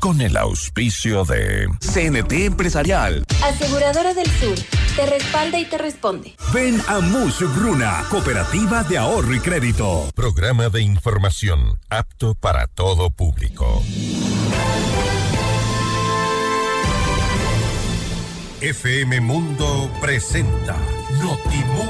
con el auspicio de CNT Empresarial. Aseguradora del Sur, te respalda y te responde. Ven a Mush Bruna, Cooperativa de Ahorro y Crédito. Programa de información apto para todo público. FM Mundo presenta Notimundo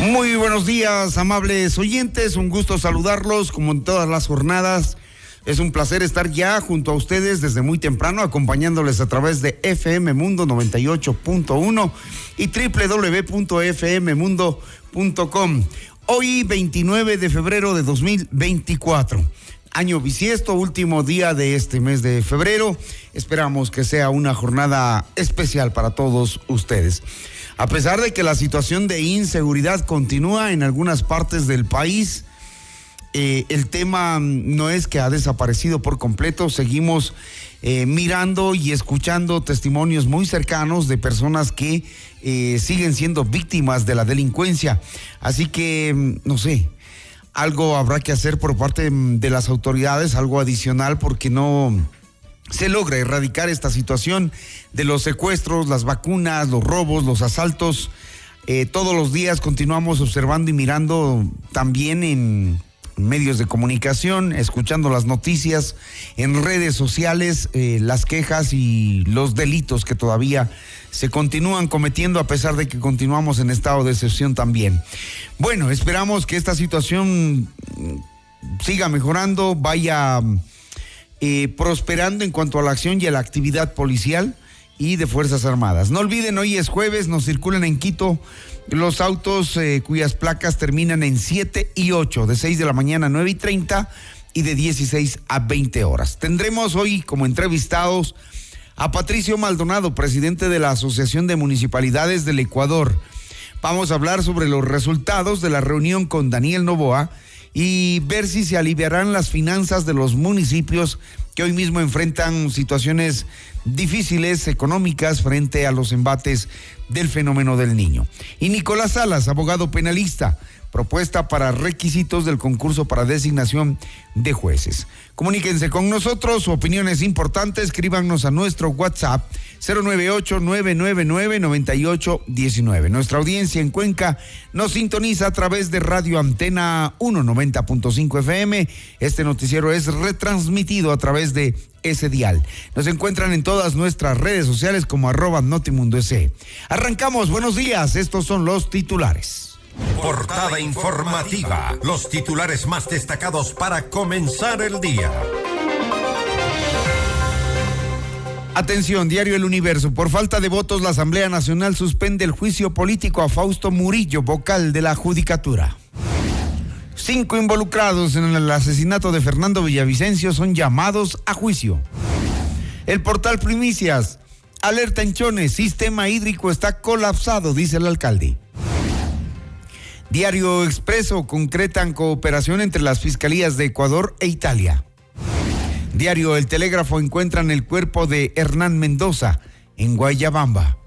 Muy buenos días, amables oyentes. Un gusto saludarlos como en todas las jornadas. Es un placer estar ya junto a ustedes desde muy temprano, acompañándoles a través de FM Mundo 98.1 y www.fmmundo.com. Hoy, 29 de febrero de 2024 año bisiesto, último día de este mes de febrero. Esperamos que sea una jornada especial para todos ustedes. A pesar de que la situación de inseguridad continúa en algunas partes del país, eh, el tema no es que ha desaparecido por completo, seguimos eh, mirando y escuchando testimonios muy cercanos de personas que eh, siguen siendo víctimas de la delincuencia. Así que, no sé, algo habrá que hacer por parte de las autoridades, algo adicional, porque no se logra erradicar esta situación de los secuestros, las vacunas, los robos, los asaltos. Eh, todos los días continuamos observando y mirando también en medios de comunicación, escuchando las noticias, en redes sociales, eh, las quejas y los delitos que todavía se continúan cometiendo a pesar de que continuamos en estado de excepción también. Bueno, esperamos que esta situación siga mejorando, vaya eh, prosperando en cuanto a la acción y a la actividad policial y de Fuerzas Armadas. No olviden, hoy es jueves, nos circulan en Quito los autos eh, cuyas placas terminan en 7 y 8, de 6 de la mañana a 9 y 30 y de 16 a 20 horas. Tendremos hoy como entrevistados a Patricio Maldonado, presidente de la Asociación de Municipalidades del Ecuador. Vamos a hablar sobre los resultados de la reunión con Daniel Novoa y ver si se aliviarán las finanzas de los municipios que hoy mismo enfrentan situaciones difíciles económicas frente a los embates del fenómeno del niño. Y Nicolás Salas, abogado penalista, propuesta para requisitos del concurso para designación de jueces. Comuníquense con nosotros, su opinión es importante, escríbanos a nuestro WhatsApp 098-999-9819. Nuestra audiencia en Cuenca nos sintoniza a través de Radio Antena 190.5 FM. Este noticiero es retransmitido a través de ese dial. Nos encuentran en todas nuestras redes sociales como arroba Notimundo Arrancamos, buenos días, estos son los titulares. Portada informativa. Los titulares más destacados para comenzar el día. Atención, Diario El Universo. Por falta de votos, la Asamblea Nacional suspende el juicio político a Fausto Murillo, vocal de la Judicatura. Cinco involucrados en el asesinato de Fernando Villavicencio son llamados a juicio. El portal Primicias. Alerta en Chones, sistema hídrico está colapsado, dice el alcalde. Diario Expreso concretan cooperación entre las fiscalías de Ecuador e Italia. Diario El Telégrafo encuentran el cuerpo de Hernán Mendoza en Guayabamba.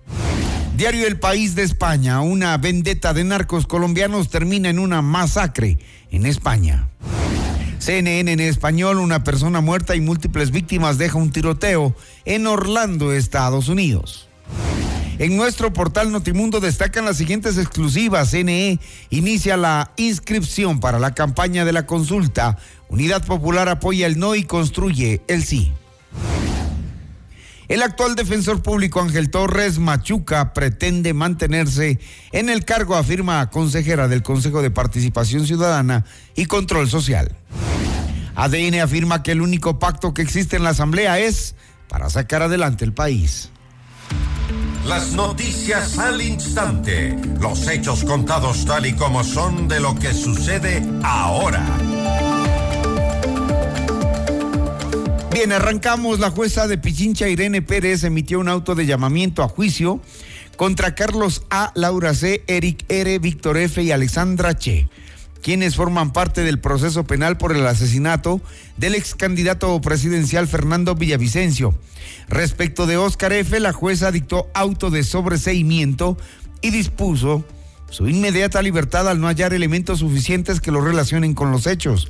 Diario El País de España, una vendetta de narcos colombianos termina en una masacre en España. CNN en español, una persona muerta y múltiples víctimas deja un tiroteo en Orlando, Estados Unidos. En nuestro portal Notimundo destacan las siguientes exclusivas. CNE inicia la inscripción para la campaña de la consulta. Unidad Popular apoya el no y construye el sí. El actual defensor público Ángel Torres Machuca pretende mantenerse en el cargo, afirma consejera del Consejo de Participación Ciudadana y Control Social. ADN afirma que el único pacto que existe en la Asamblea es para sacar adelante el país. Las noticias al instante. Los hechos contados tal y como son de lo que sucede ahora. Bien, arrancamos. La jueza de Pichincha, Irene Pérez, emitió un auto de llamamiento a juicio contra Carlos A, Laura C, Eric R, Víctor F y Alexandra Che quienes forman parte del proceso penal por el asesinato del ex candidato presidencial Fernando Villavicencio. Respecto de Oscar F., la jueza dictó auto de sobreseimiento y dispuso su inmediata libertad al no hallar elementos suficientes que lo relacionen con los hechos.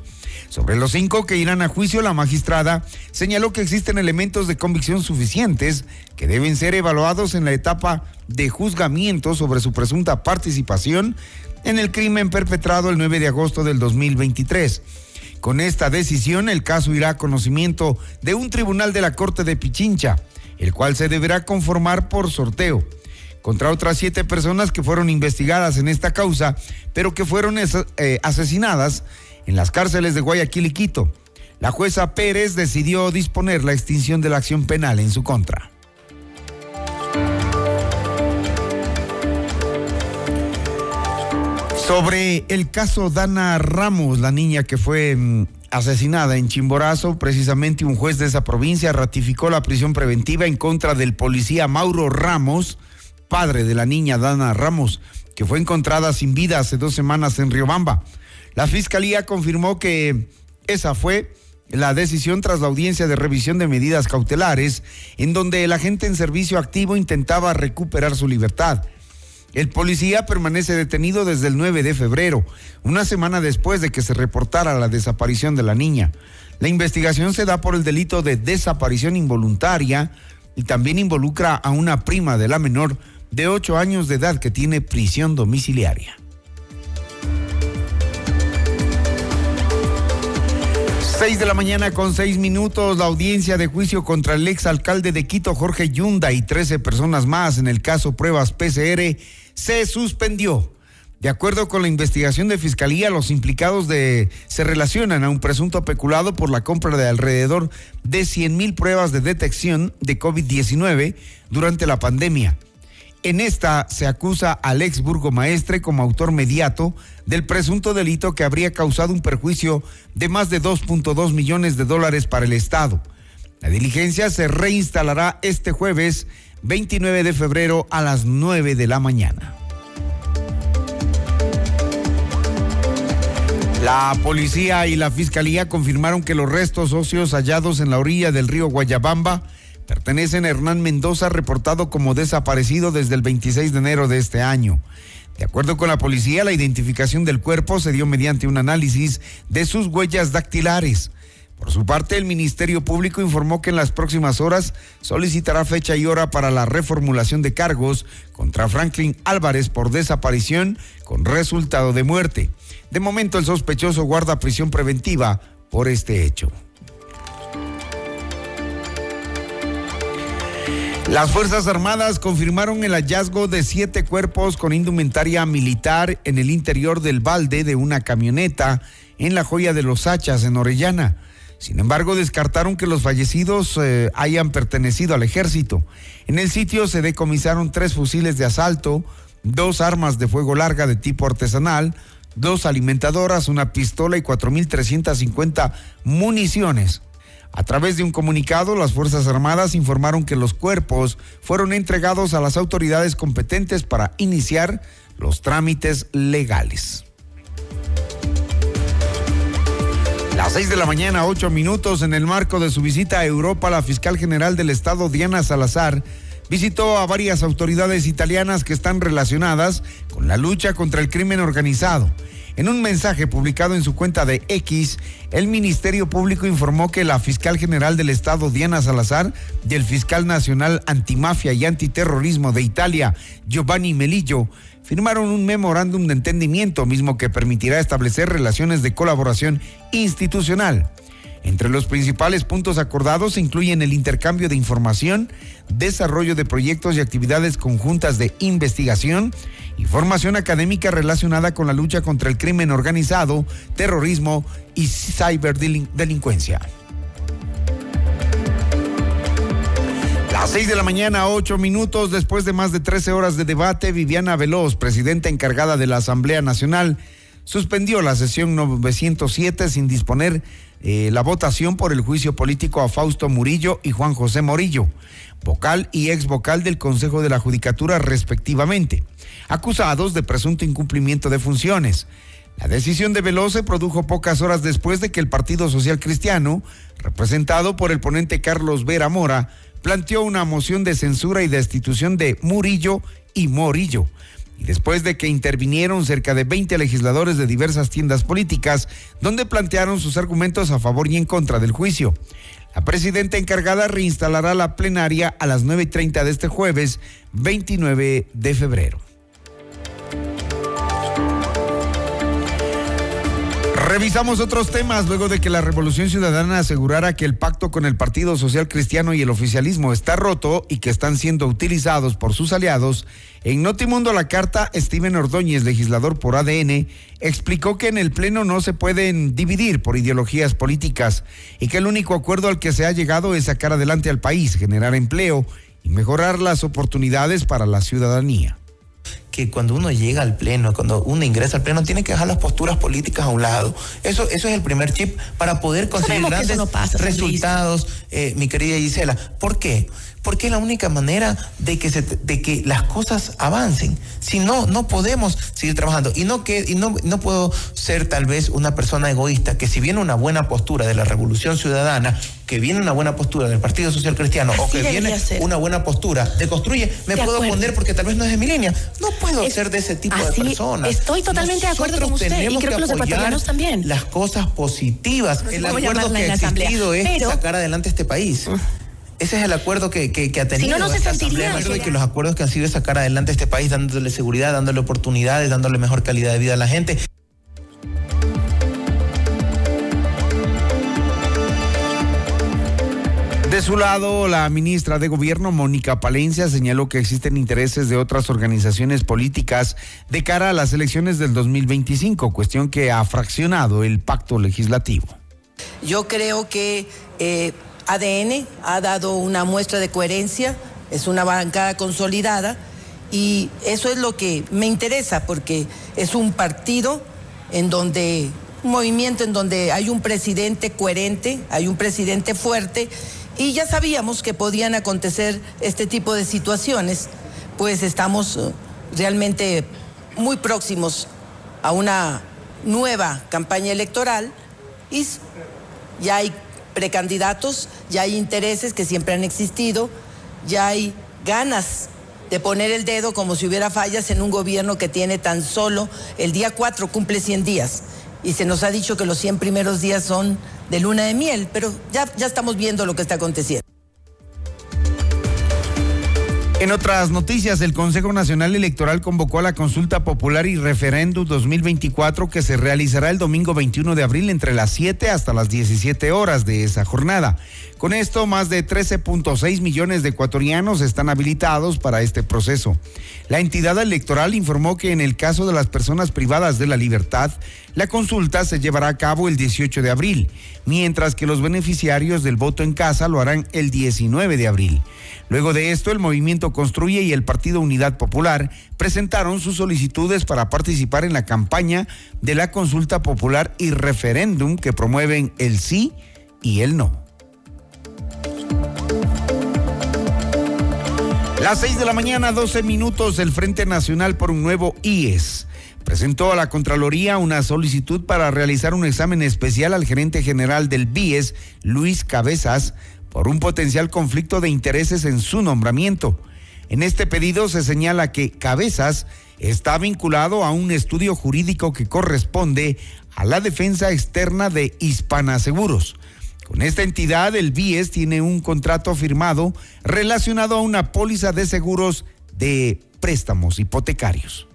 Sobre los cinco que irán a juicio, la magistrada señaló que existen elementos de convicción suficientes que deben ser evaluados en la etapa de juzgamiento sobre su presunta participación en el crimen perpetrado el 9 de agosto del 2023. Con esta decisión, el caso irá a conocimiento de un tribunal de la Corte de Pichincha, el cual se deberá conformar por sorteo contra otras siete personas que fueron investigadas en esta causa, pero que fueron eh, asesinadas en las cárceles de Guayaquil y Quito. La jueza Pérez decidió disponer la extinción de la acción penal en su contra. Sobre el caso Dana Ramos, la niña que fue mm, asesinada en Chimborazo, precisamente un juez de esa provincia ratificó la prisión preventiva en contra del policía Mauro Ramos, padre de la niña Dana Ramos, que fue encontrada sin vida hace dos semanas en Riobamba. La fiscalía confirmó que esa fue la decisión tras la audiencia de revisión de medidas cautelares, en donde el agente en servicio activo intentaba recuperar su libertad. El policía permanece detenido desde el 9 de febrero, una semana después de que se reportara la desaparición de la niña. La investigación se da por el delito de desaparición involuntaria y también involucra a una prima de la menor de 8 años de edad que tiene prisión domiciliaria. 6 de la mañana con 6 minutos, la audiencia de juicio contra el ex alcalde de Quito, Jorge Yunda, y 13 personas más en el caso Pruebas PCR se suspendió. De acuerdo con la investigación de fiscalía, los implicados de, se relacionan a un presunto peculado por la compra de alrededor de 100 mil pruebas de detección de COVID-19 durante la pandemia. En esta se acusa al ex burgomaestre como autor mediato del presunto delito que habría causado un perjuicio de más de 2.2 millones de dólares para el Estado. La diligencia se reinstalará este jueves 29 de febrero a las 9 de la mañana. La policía y la fiscalía confirmaron que los restos óseos hallados en la orilla del río Guayabamba pertenecen a Hernán Mendoza, reportado como desaparecido desde el 26 de enero de este año. De acuerdo con la policía, la identificación del cuerpo se dio mediante un análisis de sus huellas dactilares. Por su parte, el Ministerio Público informó que en las próximas horas solicitará fecha y hora para la reformulación de cargos contra Franklin Álvarez por desaparición con resultado de muerte. De momento, el sospechoso guarda prisión preventiva por este hecho. Las Fuerzas Armadas confirmaron el hallazgo de siete cuerpos con indumentaria militar en el interior del balde de una camioneta en la joya de los Hachas, en Orellana. Sin embargo, descartaron que los fallecidos eh, hayan pertenecido al ejército. En el sitio se decomisaron tres fusiles de asalto, dos armas de fuego larga de tipo artesanal, dos alimentadoras, una pistola y 4.350 municiones. A través de un comunicado, las Fuerzas Armadas informaron que los cuerpos fueron entregados a las autoridades competentes para iniciar los trámites legales. Las seis de la mañana, ocho minutos, en el marco de su visita a Europa, la fiscal general del Estado, Diana Salazar, visitó a varias autoridades italianas que están relacionadas con la lucha contra el crimen organizado. En un mensaje publicado en su cuenta de X, el Ministerio Público informó que la fiscal general del Estado, Diana Salazar, y el fiscal nacional antimafia y antiterrorismo de Italia, Giovanni Melillo, firmaron un memorándum de entendimiento mismo que permitirá establecer relaciones de colaboración institucional. Entre los principales puntos acordados se incluyen el intercambio de información, desarrollo de proyectos y actividades conjuntas de investigación y formación académica relacionada con la lucha contra el crimen organizado, terrorismo y ciberdelincuencia. Las seis de la mañana, ocho minutos después de más de 13 horas de debate, Viviana Veloz, presidenta encargada de la Asamblea Nacional, suspendió la sesión 907 sin disponer eh, la votación por el juicio político a Fausto Murillo y Juan José Morillo, vocal y ex vocal del Consejo de la Judicatura respectivamente, acusados de presunto incumplimiento de funciones. La decisión de Veloz se produjo pocas horas después de que el Partido Social Cristiano, representado por el ponente Carlos Vera Mora, planteó una moción de censura y destitución de Murillo y Morillo. Y después de que intervinieron cerca de 20 legisladores de diversas tiendas políticas, donde plantearon sus argumentos a favor y en contra del juicio. La presidenta encargada reinstalará la plenaria a las 9.30 de este jueves, 29 de febrero. Revisamos otros temas luego de que la Revolución Ciudadana asegurara que el pacto con el Partido Social Cristiano y el oficialismo está roto y que están siendo utilizados por sus aliados. En Notimundo la carta, Steven Ordóñez, legislador por ADN, explicó que en el Pleno no se pueden dividir por ideologías políticas y que el único acuerdo al que se ha llegado es sacar adelante al país, generar empleo y mejorar las oportunidades para la ciudadanía que cuando uno llega al pleno, cuando uno ingresa al pleno, tiene que dejar las posturas políticas a un lado. Eso, eso es el primer chip para poder conseguir grandes resultados, eh, mi querida Gisela. ¿Por qué? Porque es la única manera de que, se, de que las cosas avancen. Si no, no podemos seguir trabajando. Y, no, que, y no, no puedo ser tal vez una persona egoísta que si viene una buena postura de la Revolución Ciudadana, que viene una buena postura del Partido Social Cristiano o que viene una buena postura de Construye, me puedo poner porque tal vez no es de mi línea. No puedo ser de ese tipo de personas. Estoy totalmente de acuerdo con usted y creo que, los ecuatorianos también. Las cosas positivas. el acuerdo que ha existido es sacar adelante este país. Ese es el acuerdo que, ha tenido. Si no, no se sentiría. Y que los acuerdos que han sido sacar adelante este país, dándole seguridad, dándole oportunidades, dándole mejor calidad de vida a la gente. De su lado, la ministra de Gobierno, Mónica Palencia, señaló que existen intereses de otras organizaciones políticas de cara a las elecciones del 2025, cuestión que ha fraccionado el pacto legislativo. Yo creo que eh, ADN ha dado una muestra de coherencia, es una bancada consolidada y eso es lo que me interesa porque es un partido en donde, un movimiento en donde hay un presidente coherente, hay un presidente fuerte y ya sabíamos que podían acontecer este tipo de situaciones, pues estamos eh, realmente muy próximos a una nueva campaña electoral y ya hay precandidatos, ya hay intereses que siempre han existido, ya hay ganas de poner el dedo como si hubiera fallas en un gobierno que tiene tan solo el día 4 cumple 100 días y se nos ha dicho que los 100 primeros días son de luna de miel, pero ya, ya estamos viendo lo que está aconteciendo. En otras noticias, el Consejo Nacional Electoral convocó a la consulta popular y referéndum 2024 que se realizará el domingo 21 de abril entre las 7 hasta las 17 horas de esa jornada. Con esto, más de 13.6 millones de ecuatorianos están habilitados para este proceso. La entidad electoral informó que en el caso de las personas privadas de la libertad, la consulta se llevará a cabo el 18 de abril, mientras que los beneficiarios del voto en casa lo harán el 19 de abril. Luego de esto, el movimiento Construye y el Partido Unidad Popular presentaron sus solicitudes para participar en la campaña de la consulta popular y referéndum que promueven el sí y el no. Las 6 de la mañana, 12 minutos, el Frente Nacional por un nuevo IES presentó a la Contraloría una solicitud para realizar un examen especial al gerente general del BIES, Luis Cabezas, por un potencial conflicto de intereses en su nombramiento. En este pedido se señala que Cabezas está vinculado a un estudio jurídico que corresponde a la defensa externa de Hispana Seguros. Con esta entidad, el BIES tiene un contrato firmado relacionado a una póliza de seguros de préstamos hipotecarios.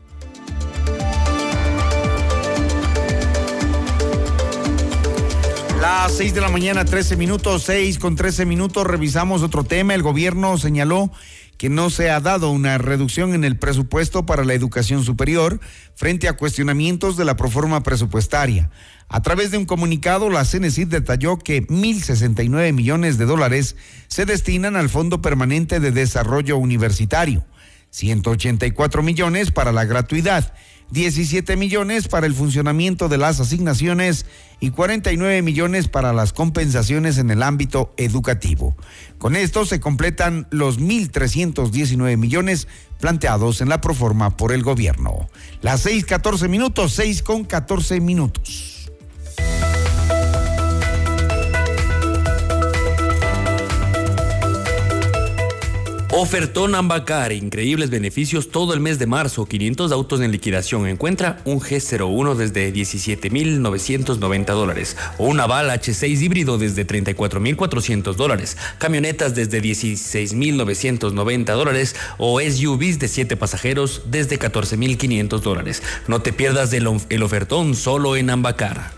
Las 6 de la mañana, 13 minutos, 6 con 13 minutos, revisamos otro tema. El gobierno señaló que no se ha dado una reducción en el presupuesto para la educación superior frente a cuestionamientos de la proforma presupuestaria. A través de un comunicado, la CENESID detalló que 1.069 millones de dólares se destinan al Fondo Permanente de Desarrollo Universitario, 184 millones para la gratuidad, 17 millones para el funcionamiento de las asignaciones y 49 millones para las compensaciones en el ámbito educativo. Con esto se completan los 1.319 millones planteados en la proforma por el gobierno. Las 6.14 minutos, 6 con 14 minutos. Ofertón Ambacar, increíbles beneficios todo el mes de marzo, 500 autos en liquidación. Encuentra un G01 desde 17.990 dólares o un Aval H6 híbrido desde 34.400 dólares, camionetas desde 16.990 dólares o SUVs de 7 pasajeros desde 14.500 dólares. No te pierdas el, el ofertón solo en Ambacar.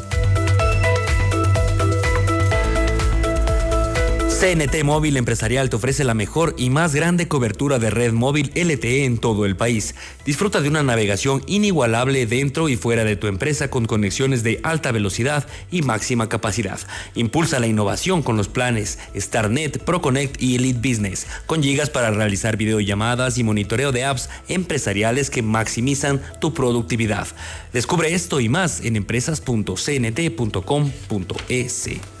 CNT Móvil Empresarial te ofrece la mejor y más grande cobertura de red móvil LTE en todo el país. Disfruta de una navegación inigualable dentro y fuera de tu empresa con conexiones de alta velocidad y máxima capacidad. Impulsa la innovación con los planes StarNet, ProConnect y Elite Business, con gigas para realizar videollamadas y monitoreo de apps empresariales que maximizan tu productividad. Descubre esto y más en empresas.cnt.com.es.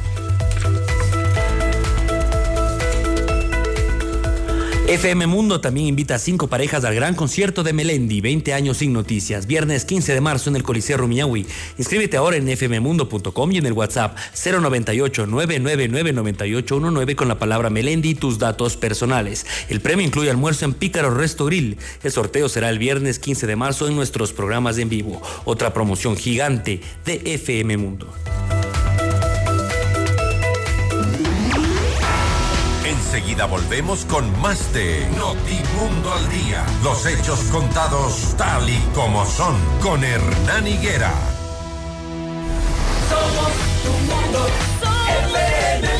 FM Mundo también invita a cinco parejas al gran concierto de Melendi, 20 años sin noticias, viernes 15 de marzo en el Coliseo Rumiñahui. Inscríbete ahora en fmmundo.com y en el WhatsApp 098 999 con la palabra Melendi y tus datos personales. El premio incluye almuerzo en Pícaro Resto Grill. El sorteo será el viernes 15 de marzo en nuestros programas en vivo. Otra promoción gigante de FM Mundo. Enseguida volvemos con más de Notimundo al Día. Los hechos contados tal y como son con Hernán Higuera. Somos tu mundo.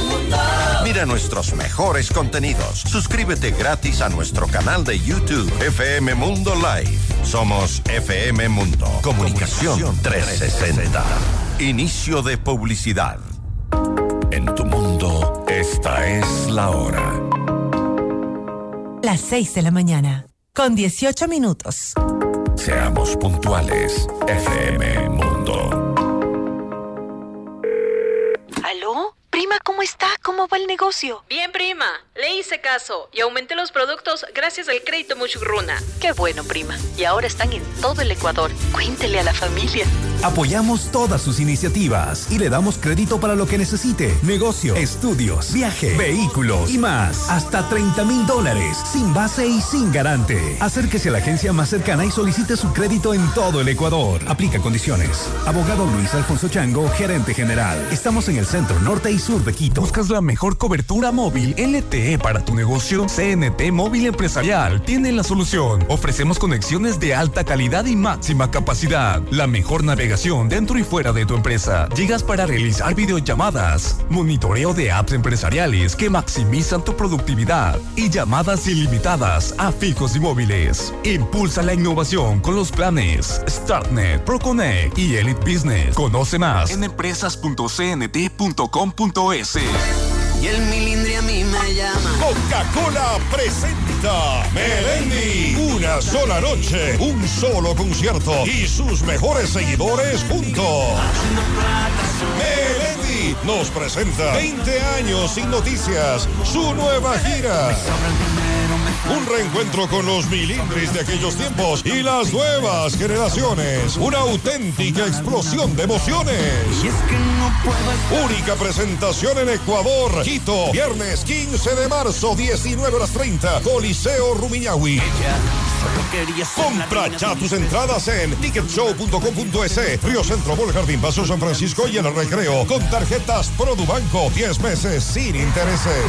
mundo. Mira nuestros mejores contenidos. Suscríbete gratis a nuestro canal de YouTube FM Mundo Live. Somos FM Mundo. Comunicación 360. Inicio de publicidad. Esta es la hora. Las 6 de la mañana, con 18 minutos. Seamos puntuales, FM Mundo. ¿Aló? Prima, ¿cómo está? ¿Cómo va el negocio? Bien, prima. Le hice caso y aumenté los productos gracias al crédito Muchugruna. Qué bueno, prima. Y ahora están en todo el Ecuador. Cuéntele a la familia. Apoyamos todas sus iniciativas y le damos crédito para lo que necesite. Negocio, estudios, viaje, vehículos y más. Hasta 30 mil dólares, sin base y sin garante. Acérquese a la agencia más cercana y solicite su crédito en todo el Ecuador. Aplica condiciones. Abogado Luis Alfonso Chango, gerente general. Estamos en el centro norte y sur de Quito. ¿Buscas la mejor cobertura móvil LTE para tu negocio? CNT Móvil Empresarial tiene la solución. Ofrecemos conexiones de alta calidad y máxima capacidad. La mejor navegación dentro y fuera de tu empresa. Llegas para realizar videollamadas, monitoreo de apps empresariales que maximizan tu productividad y llamadas ilimitadas a fijos y móviles. Impulsa la innovación con los planes StartNet, ProConnect y Elite Business. Conoce más en empresas.cnt.com.es. y el milindri a mí me llama. Coca-Cola presenta Melendi. Una sola noche, un solo concierto y sus mejores seguidores juntos. Melendi nos presenta 20 años sin noticias, su nueva gira. Un reencuentro con los milindris de aquellos tiempos y las nuevas generaciones. Una auténtica explosión de emociones. Única presentación en Ecuador, Quito, viernes 15 de marzo, 19 horas 30, Coliseo Rumiñahui. Compra ya tus entradas en ticketshow.com.es, Río Centro, Bol Jardín, Paso San Francisco y el recreo. Con tarjetas Produbanco, 10 meses sin intereses.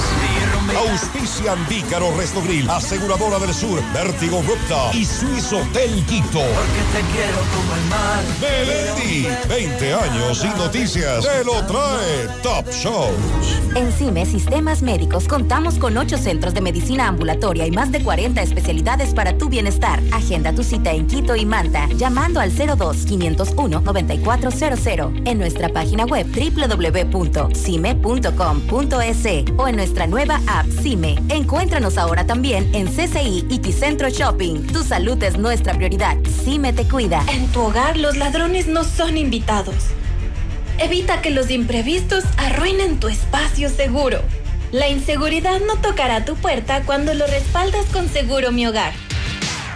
Auspician Vícaro Resto Grill, Aseguradora del Sur, Vértigo Rupta y Suizo Hotel Quito. Porque te quiero como el mar. Melendi, 20 años sin noticias, te lo trae Top Shows. En CIME Sistemas Médicos contamos con 8 centros de medicina ambulatoria y más de 40 especialidades para tu bienestar. Agenda tu cita en Quito y Manta llamando al 02-501-9400 en nuestra página web www.cime.com.es o en nuestra nueva app CIME. Encuéntranos ahora también en CCI y Ticentro Shopping. Tu salud es nuestra prioridad. CIME te cuida. En tu hogar los ladrones no son invitados. Evita que los imprevistos arruinen tu espacio seguro. La inseguridad no tocará tu puerta cuando lo respaldas con Seguro Mi Hogar.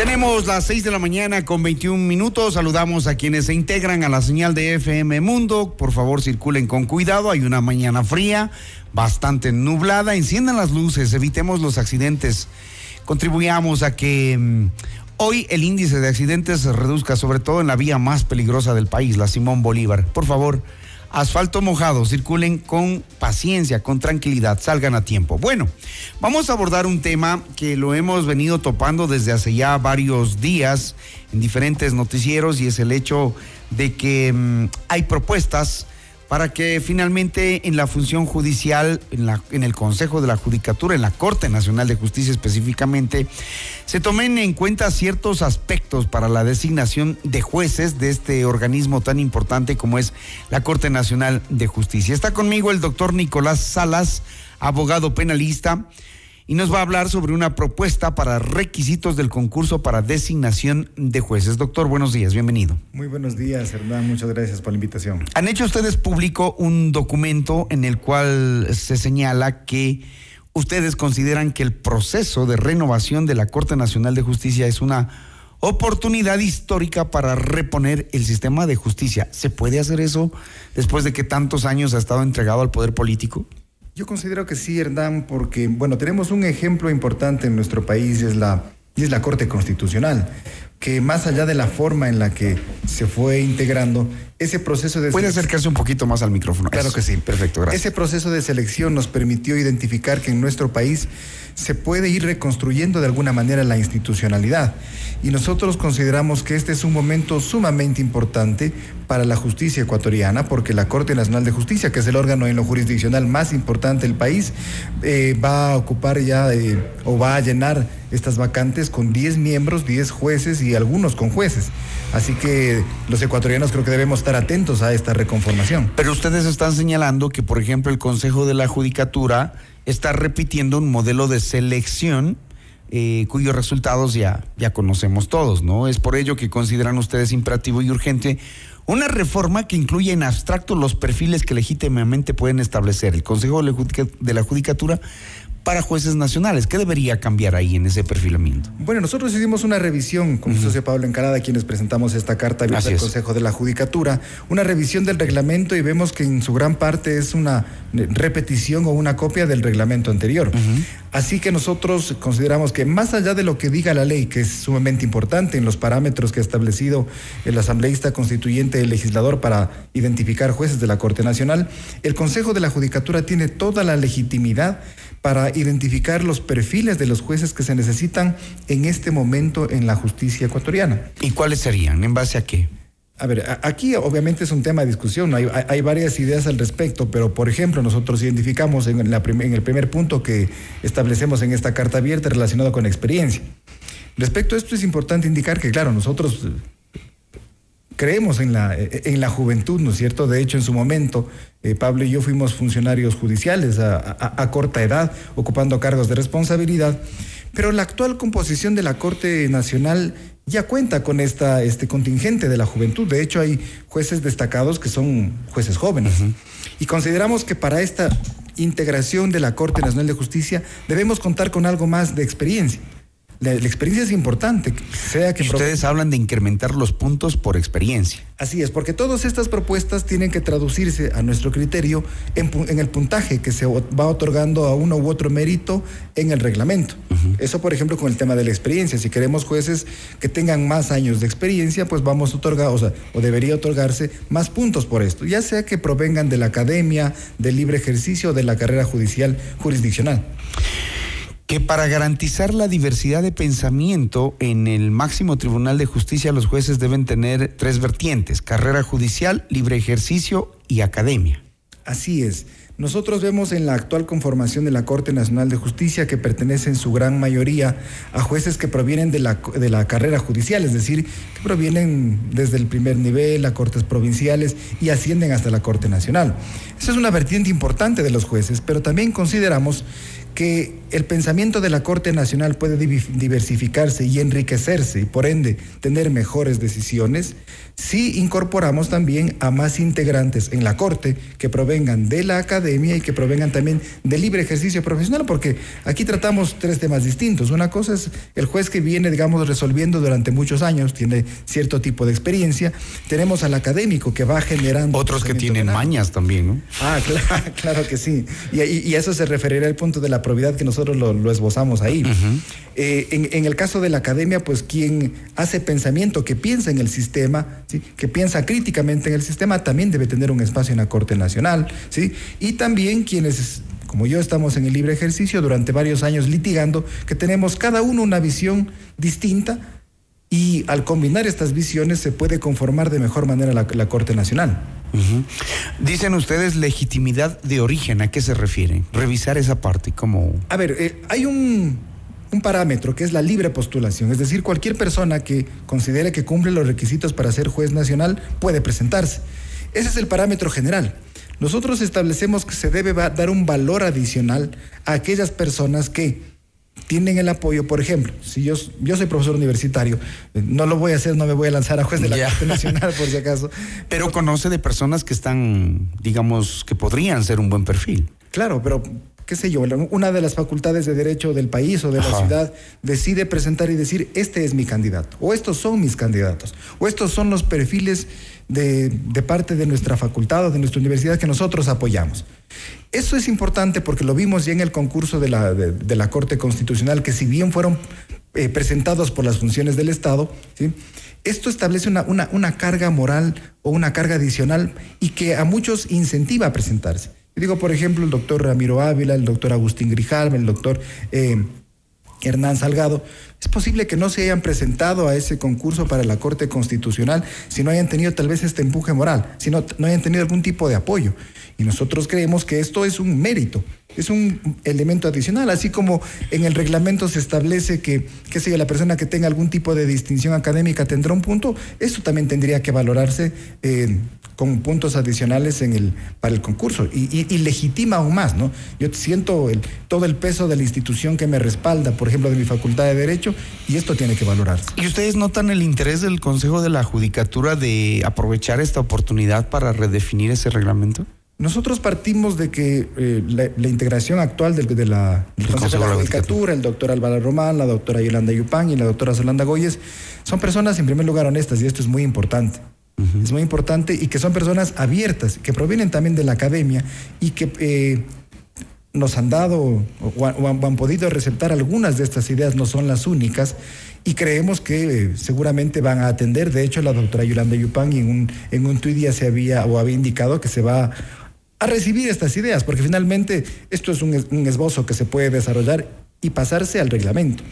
Tenemos las 6 de la mañana con 21 minutos. Saludamos a quienes se integran a la señal de FM Mundo. Por favor, circulen con cuidado. Hay una mañana fría, bastante nublada. Enciendan las luces, evitemos los accidentes. Contribuyamos a que mm, hoy el índice de accidentes se reduzca, sobre todo en la vía más peligrosa del país, la Simón Bolívar. Por favor, asfalto mojado, circulen con paciencia, con tranquilidad, salgan a tiempo. Bueno, vamos a abordar un tema que lo hemos venido topando desde hace ya varios días en diferentes noticieros y es el hecho de que mmm, hay propuestas para que finalmente en la función judicial, en, el Consejo de la Judicatura, en la Corte Nacional de Justicia específicamente, se tomen en cuenta ciertos aspectos para la designación de jueces de este organismo tan importante como es la Corte Nacional de Justicia. Está conmigo el doctor Nicolás Salas, abogado penalista y nos va a hablar sobre una propuesta para requisitos del concurso para designación de jueces. Doctor, buenos días, bienvenido. Muy buenos días, Hernán, muchas gracias por la invitación. Han hecho ustedes público un documento en el cual se señala que ustedes consideran que el proceso de renovación de la Corte Nacional de Justicia es una oportunidad histórica para reponer el sistema de justicia. ¿Se puede hacer eso después de que tantos años ha estado entregado al poder político? Yo considero que sí, Hernán, porque, bueno, tenemos un ejemplo importante en nuestro país y es la, es la Corte Constitucional, que más allá de la forma en la que se fue integrando, ese proceso de... Puede acercarse un poquito más al micrófono. Claro Eso. que sí. Perfecto, gracias. Ese proceso de selección nos permitió identificar que en nuestro país se puede ir reconstruyendo de alguna manera la institucionalidad. Y nosotros consideramos que este es un momento sumamente importante para la justicia ecuatoriana, porque la Corte Nacional de Justicia, que es el órgano en lo jurisdiccional más importante del país, eh, va a ocupar ya eh, o va a llenar estas vacantes con 10 miembros, 10 jueces y algunos con jueces. Así que los ecuatorianos creo que debemos estar atentos a esta reconformación. Pero ustedes están señalando que, por ejemplo, el Consejo de la Judicatura está repitiendo un modelo de selección eh, cuyos resultados ya, ya conocemos todos, ¿no? Es por ello que consideran ustedes imperativo y urgente una reforma que incluya en abstracto los perfiles que legítimamente pueden establecer el Consejo de la Judicatura para jueces nacionales. ¿Qué debería cambiar ahí en ese perfilamiento? Bueno, nosotros hicimos una revisión con el socio Pablo Encarada, quienes presentamos esta carta al Consejo de la Judicatura, una revisión del reglamento y vemos que en su gran parte es una repetición o una copia del reglamento anterior. Así que nosotros consideramos que más allá de lo que diga la ley, que es sumamente importante en los parámetros que ha establecido el asambleísta constituyente, el legislador para identificar jueces de la Corte Nacional, el Consejo de la Judicatura tiene toda la legitimidad para identificar los perfiles de los jueces que se necesitan en este momento en la justicia ecuatoriana. ¿Y cuáles serían? ¿En base a qué? A ver, aquí obviamente es un tema de discusión, hay, hay, varias ideas al respecto, pero por ejemplo nosotros identificamos en, la en el primer punto que establecemos en esta carta abierta relacionado con experiencia. Respecto a esto es importante indicar que, claro, nosotros creemos en la, en la juventud, ¿no es cierto? De hecho, en su momento, eh, Pablo y yo fuimos funcionarios judiciales a, corta edad, ocupando cargos de responsabilidad, pero la actual composición de la Corte Nacional ya cuenta con esta, este contingente de la juventud. De hecho, hay jueces destacados que son jueces jóvenes. Y consideramos que para esta integración de la Corte Nacional de Justicia debemos contar con algo más de experiencia. La, experiencia es importante, sea que... Ustedes hablan de incrementar los puntos por experiencia. Así es, porque todas estas propuestas tienen que traducirse a nuestro criterio en, el puntaje que se va otorgando a uno u otro mérito en el reglamento. Eso, por ejemplo, con el tema de la experiencia. Si queremos jueces que tengan más años de experiencia, pues vamos a otorgar, o sea, o debería otorgarse más puntos por esto, ya sea que provengan de la academia, del libre ejercicio o de la carrera judicial jurisdiccional que para garantizar la diversidad de pensamiento en el máximo tribunal de justicia los jueces deben tener tres vertientes, carrera judicial, libre ejercicio y academia. Así es. Nosotros vemos en la actual conformación de la Corte Nacional de Justicia que pertenece en su gran mayoría a jueces que provienen de la, de la carrera judicial, es decir, que provienen desde el primer nivel a cortes provinciales y ascienden hasta la Corte Nacional. Esa es una vertiente importante de los jueces, pero también consideramos que el pensamiento de la Corte Nacional puede diversificarse y enriquecerse y por ende tener mejores decisiones si incorporamos también a más integrantes en la Corte que provengan de la academia y que provengan también del libre ejercicio profesional, porque aquí tratamos tres temas distintos. Una cosa es el juez que viene, digamos, resolviendo durante muchos años, tiene cierto tipo de experiencia. Tenemos al académico que va generando... Otros que tienen mañas también, ¿no? Ah, claro, claro que sí. Y, y, eso se referirá al punto de la probidad que nosotros lo, esbozamos ahí. Eh, en, el caso de la academia, pues quien hace pensamiento, que piensa en el sistema, ¿sí? que piensa críticamente en el sistema, también debe tener un espacio en la Corte Nacional. ¿sí? Y también quienes como yo estamos en el libre ejercicio durante varios años litigando, que tenemos cada uno una visión distinta y al combinar estas visiones se puede conformar de mejor manera la, Corte Nacional. Dicen ustedes legitimidad de origen, ¿a qué se refiere? Revisar esa parte, como... A ver, eh, hay un, un parámetro que es la libre postulación, es decir, cualquier persona que considere que cumple los requisitos para ser juez nacional puede presentarse. Ese es el parámetro general. Nosotros establecemos que se debe dar un valor adicional a aquellas personas que tienen el apoyo, por ejemplo, si yo, yo soy profesor universitario, eh, no lo voy a hacer, no me voy a lanzar a juez de la Corte Nacional, por si acaso. Pero conoce de personas que están, digamos, que podrían ser un buen perfil. Claro, pero qué sé yo, una de las facultades de derecho del país o de la ciudad decide presentar y decir, este es mi candidato, o estos son mis candidatos, o estos son los perfiles de, de parte de nuestra facultad o de nuestra universidad que nosotros apoyamos. Eso es importante porque lo vimos ya en el concurso de la, de, la Corte Constitucional, que si bien fueron eh, presentados por las funciones del Estado, esto establece una, una, carga moral o una carga adicional y que a muchos incentiva a presentarse. digo, por ejemplo, el doctor Ramiro Ávila, el doctor Agustín Grijalva, el doctor... Eh, Hernán Salgado, es posible que no se hayan presentado a ese concurso para la Corte Constitucional si no hayan tenido tal vez este empuje moral, si no, no hayan tenido algún tipo de apoyo. Y nosotros creemos que esto es un mérito es un elemento adicional, así como en el reglamento se establece que, qué sé yo, la persona que tenga algún tipo de distinción académica tendrá un punto, eso también tendría que valorarse eh, con puntos adicionales en el, para el concurso y, legitima aún más, ¿no? Yo siento el, todo el peso de la institución que me respalda, por ejemplo, de mi facultad de Derecho, y esto tiene que valorarse. ¿Y ustedes notan el interés del Consejo de la Judicatura de aprovechar esta oportunidad para redefinir ese reglamento? Nosotros partimos de que eh, la, integración actual del, de la, Consejo de la Judicatura, el doctor Álvaro Román, la doctora Yolanda Yupán y la doctora Solanda Goyes, son personas en primer lugar honestas y esto es muy importante. Es muy importante y que son personas abiertas, que provienen también de la academia y que eh, nos han dado o, han, podido receptar algunas de estas ideas, no son las únicas, y creemos que eh, seguramente van a atender. De hecho, la doctora Yolanda Yupán en un, en un tuit ya se había o había indicado que se va a recibir estas ideas, porque finalmente esto es un, esbozo que se puede desarrollar y pasarse al reglamento.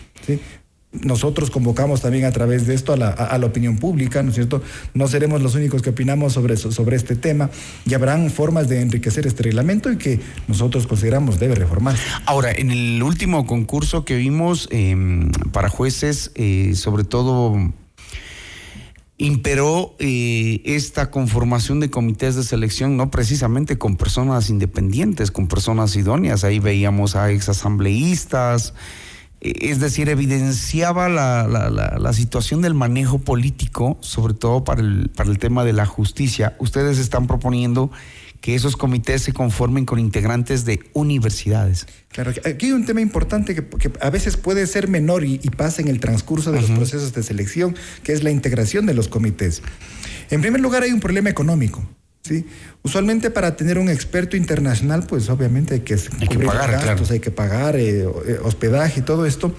Nosotros convocamos también a través de esto a la, opinión pública, ¿no es cierto? No seremos los únicos que opinamos sobre, sobre este tema y habrán formas de enriquecer este reglamento y que nosotros consideramos debe reformar. Ahora, en el último concurso que vimos em, para jueces, eh, sobre todo imperó eh, esta conformación de comités de selección, no precisamente con personas independientes, con personas idóneas. Ahí veíamos a exasambleístas, eh, es decir, evidenciaba la, la, la, situación del manejo político, sobre todo para el, para el tema de la justicia. Ustedes están proponiendo que esos comités se conformen con integrantes de universidades. Claro, aquí hay un tema importante que, a veces puede ser menor y, pasa en el transcurso de los procesos de selección, que es la integración de los comités. En primer lugar, hay un problema económico. ¿sí? Usualmente para tener un experto internacional, pues obviamente hay que, hay que pagar, gastos, hay que pagar eh, eh, hospedaje y todo esto.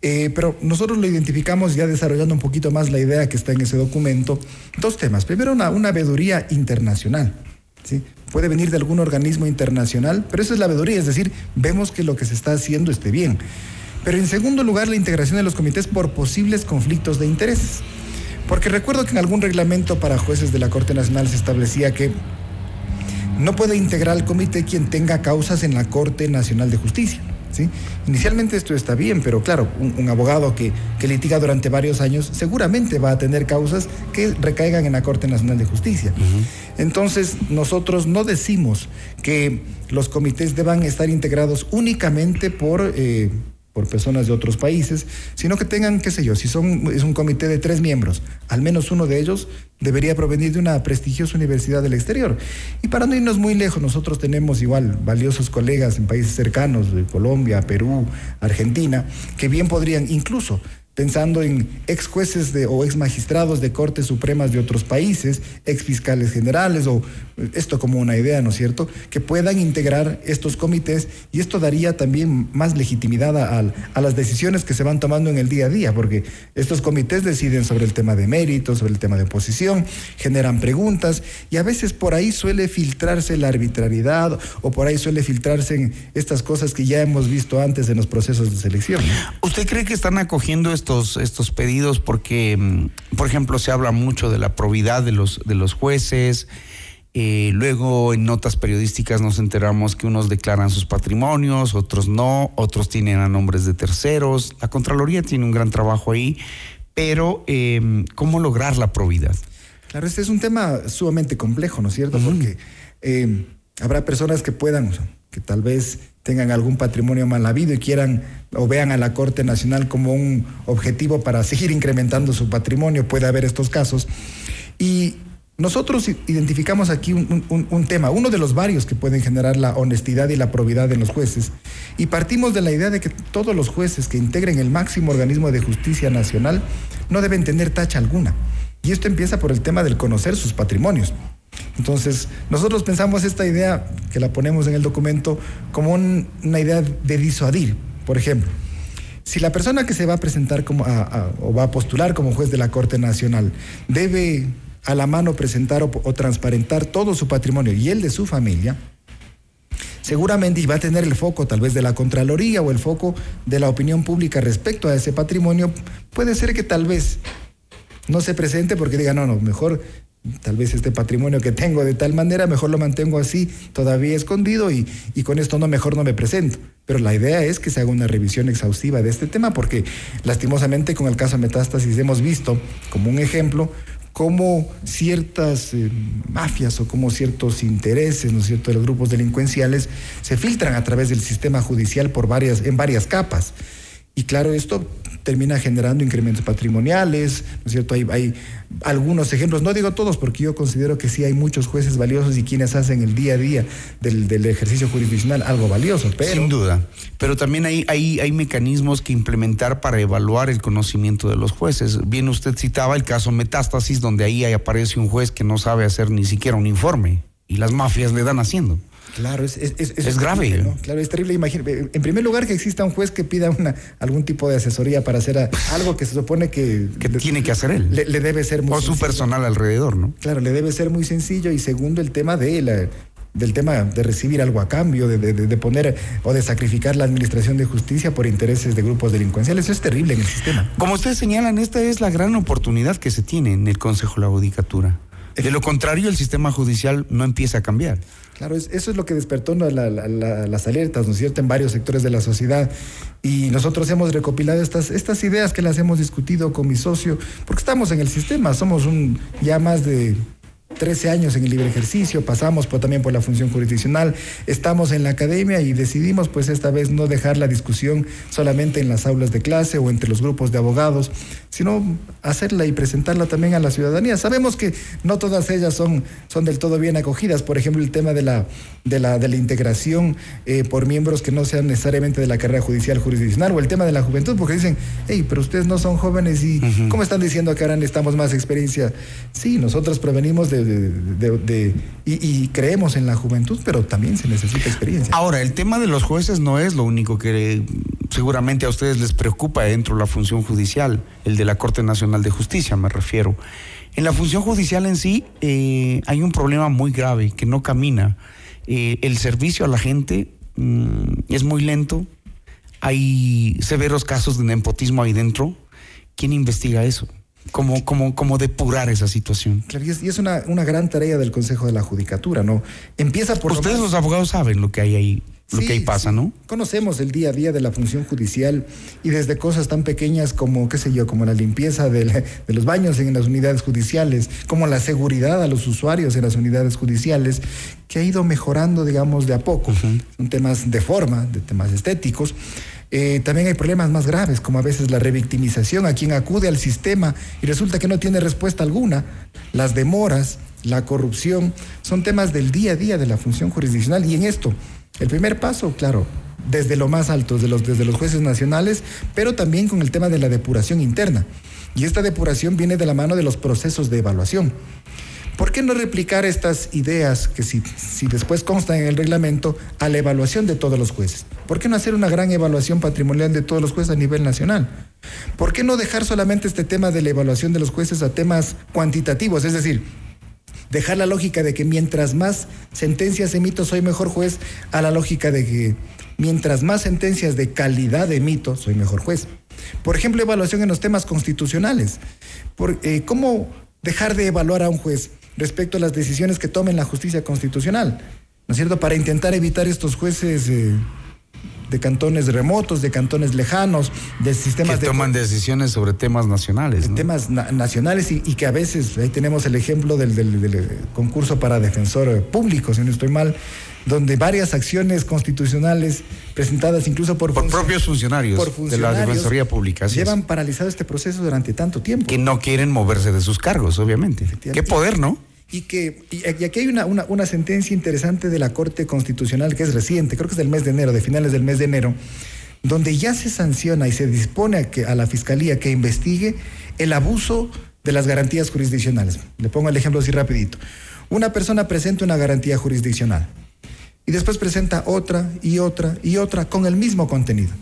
Eh, pero nosotros lo identificamos ya desarrollando un poquito más la idea que está en ese documento. Dos temas. Primero, una, una veeduría internacional. Puede venir de algún organismo internacional, pero eso es la es decir, vemos que lo que se está haciendo esté bien. Pero en segundo lugar, la integración de los comités por posibles conflictos de intereses. Porque recuerdo que en algún reglamento para jueces de la Corte Nacional se establecía que no puede integrar al comité quien tenga causas en la Corte Nacional de Justicia. Inicialmente esto está bien, pero claro, un, abogado que, litiga durante varios años seguramente va a tener causas que recaigan en la Corte Nacional de Justicia. Entonces, nosotros no decimos que los comités deban estar integrados únicamente por... Eh, por personas de otros países, sino que tengan, qué sé yo, si son, es un comité de tres miembros, al menos uno de ellos debería provenir de una prestigiosa universidad del exterior. Y para no irnos muy lejos, nosotros tenemos igual valiosos colegas en países cercanos, de Colombia, Perú, Argentina, que bien podrían incluso pensando en ex jueces de, o ex magistrados de cortes supremas de otros países, ex fiscales generales, o esto como una idea, ¿no es cierto?, que puedan integrar estos comités y esto daría también más legitimidad a, las decisiones que se van tomando en el día a día, porque estos comités deciden sobre el tema de mérito, sobre el tema de oposición, generan preguntas y a veces por ahí suele filtrarse la arbitrariedad o por ahí suele filtrarse estas cosas que ya hemos visto antes en los procesos de selección. ¿Usted cree que están acogiendo esto? Estos, pedidos porque, mm, por ejemplo, se habla mucho de la probidad de los, de los jueces. Eh, luego en notas periodísticas nos enteramos que unos declaran sus patrimonios, otros no, otros tienen a nombres de terceros. La Contraloría tiene un gran trabajo ahí, pero em, ¿cómo lograr la probidad? Claro, este es un tema sumamente complejo, ¿no es cierto? Porque em, habrá personas que puedan, que tal vez tengan algún patrimonio mal habido y quieran o vean a la Corte Nacional como un objetivo para seguir incrementando su patrimonio, puede haber estos casos. Y nosotros identificamos aquí un, tema, uno de los varios que pueden generar la honestidad y la probidad en los jueces, y partimos de la idea de que todos los jueces que integren el máximo organismo de justicia nacional no deben tener tacha alguna. Y esto empieza por el tema del conocer sus patrimonios. Entonces, nosotros pensamos esta idea, que la ponemos en el documento, como una idea de disuadir. Por ejemplo, si la persona que se va a presentar como o va a postular como juez de la Corte Nacional debe a la mano presentar o, transparentar todo su patrimonio y el de su familia, seguramente va a tener el foco tal vez de la Contraloría o el foco de la opinión pública respecto a ese patrimonio, puede ser que tal vez no se presente porque diga, no, no, mejor tal vez este patrimonio que tengo de tal manera, mejor lo mantengo así, todavía escondido y, y, con esto no, mejor no me presento. Pero la idea es que se haga una revisión exhaustiva de este tema porque lastimosamente con el caso Metástasis hemos visto como un ejemplo cómo ciertas eh, mafias o como ciertos intereses, ¿no es cierto?, de los grupos delincuenciales se filtran a través del sistema judicial por varias, en varias capas. Y claro, esto termina generando incrementos patrimoniales, ¿no es cierto? Hay, hay, algunos ejemplos, no digo todos, porque yo considero que sí hay muchos jueces valiosos y quienes hacen el día a día del, del ejercicio jurisdiccional algo valioso, pero... Sin duda, pero también hay, hay, hay mecanismos que implementar para evaluar el conocimiento de los jueces. Bien usted citaba el caso Metástasis, donde ahí aparece un juez que no sabe hacer ni siquiera un informe y las mafias le dan haciendo. Claro, es, es, es, grave. Claro, es terrible. Imagínate, en primer lugar, que exista un juez que pida una, algún tipo de asesoría para hacer algo que se supone que. Que tiene que hacer él. Le, debe ser muy. O su personal alrededor, ¿no? Claro, le debe ser muy sencillo. Y segundo, el tema de la, del tema de recibir algo a cambio, de, de, de, poner o de sacrificar la administración de justicia por intereses de grupos delincuenciales. Eso es terrible en el sistema. Como ustedes señalan, esta es la gran oportunidad que se tiene en el Consejo de la Judicatura. De lo contrario, el sistema judicial no empieza a cambiar. Claro, eso es lo que despertó la, la, la, las alertas, ¿no es cierto?, en varios sectores de la sociedad. Y nosotros hemos recopilado estas, estas ideas que las hemos discutido con mi socio, porque estamos en el sistema, somos un ya más de 13 años en el libre ejercicio, pasamos por, también por la función jurisdiccional, estamos en la academia y decidimos pues esta vez no dejar la discusión solamente en las aulas de clase o entre los grupos de abogados, sino hacerla y presentarla también a la ciudadanía. Sabemos que no todas ellas son, son del todo bien acogidas, por ejemplo el tema de la, de la, de la integración eh, por miembros que no sean necesariamente de la carrera judicial jurisdiccional o el tema de la juventud, porque dicen, hey, pero ustedes no son jóvenes y ¿cómo están diciendo que ahora necesitamos más experiencia? Sí, nosotros provenimos de de, de, y, y, creemos en la juventud, pero también se necesita experiencia. Ahora, el tema de los jueces no es lo único que seguramente a ustedes les preocupa dentro de la función judicial, el de la Corte Nacional de Justicia, me refiero. En la función judicial en sí eh, hay un problema muy grave que no camina. Eh, el servicio a la gente mm, es muy lento. Hay severos casos de nepotismo ahí dentro. ¿Quién investiga eso? cómo, cómo, cómo depurar esa situación. Claro, y es, y es una, una, gran tarea del Consejo de la Judicatura, ¿no? Empieza por... Ustedes los abogados saben lo que hay ahí lo sí, que ahí pasa, sí. ¿no? Conocemos el día a día de la función judicial y desde cosas tan pequeñas como, qué sé yo, como la limpieza de, la, de, los baños en las unidades judiciales, como la seguridad a los usuarios en las unidades judiciales, que ha ido mejorando, digamos, de a poco. Uh -huh. Son temas de forma, de temas estéticos. Eh, también hay problemas más graves, como a veces la revictimización a quien acude al sistema y resulta que no tiene respuesta alguna, las demoras, la corrupción, son temas del día a día de la función jurisdiccional y en esto, el primer paso, claro, desde lo más alto, desde los, jueces nacionales, pero también con el tema de la depuración interna. Y esta depuración viene de la mano de los procesos de evaluación. ¿Por qué no replicar estas ideas que si, si, después constan en el reglamento a la evaluación de todos los jueces? ¿Por qué no hacer una gran evaluación patrimonial de todos los jueces a nivel nacional? ¿Por qué no dejar solamente este tema de la evaluación de los jueces a temas cuantitativos? Es decir, dejar la lógica de que mientras más sentencias emito soy mejor juez a la lógica de que mientras más sentencias de calidad emito soy mejor juez. Por ejemplo, evaluación en los temas constitucionales. Por, eh, ¿Cómo dejar de evaluar a un juez respecto a las decisiones que tome la justicia constitucional, ¿no es cierto? Para intentar evitar estos jueces eh, de cantones remotos, de cantones lejanos, de sistemas que de toman decisiones sobre temas nacionales, ¿no? temas na nacionales y, y, que a veces ahí tenemos el ejemplo del, del, del, concurso para defensor público, si no estoy mal, donde varias acciones constitucionales presentadas incluso por, por propios funcionarios, por funcionarios, de la Defensoría Pública llevan paralizado este proceso durante tanto tiempo. Que no quieren moverse de sus cargos, obviamente. Qué poder, ¿no? Y que y aquí hay una, una, sentencia interesante de la Corte Constitucional que es reciente, creo que es del mes de enero, de finales del mes de enero, donde ya se sanciona y se dispone a, que, a la Fiscalía que investigue el abuso de las garantías jurisdiccionales. Le pongo el ejemplo así rapidito. Una persona presenta una garantía jurisdiccional y después presenta otra y otra y otra con el mismo contenido.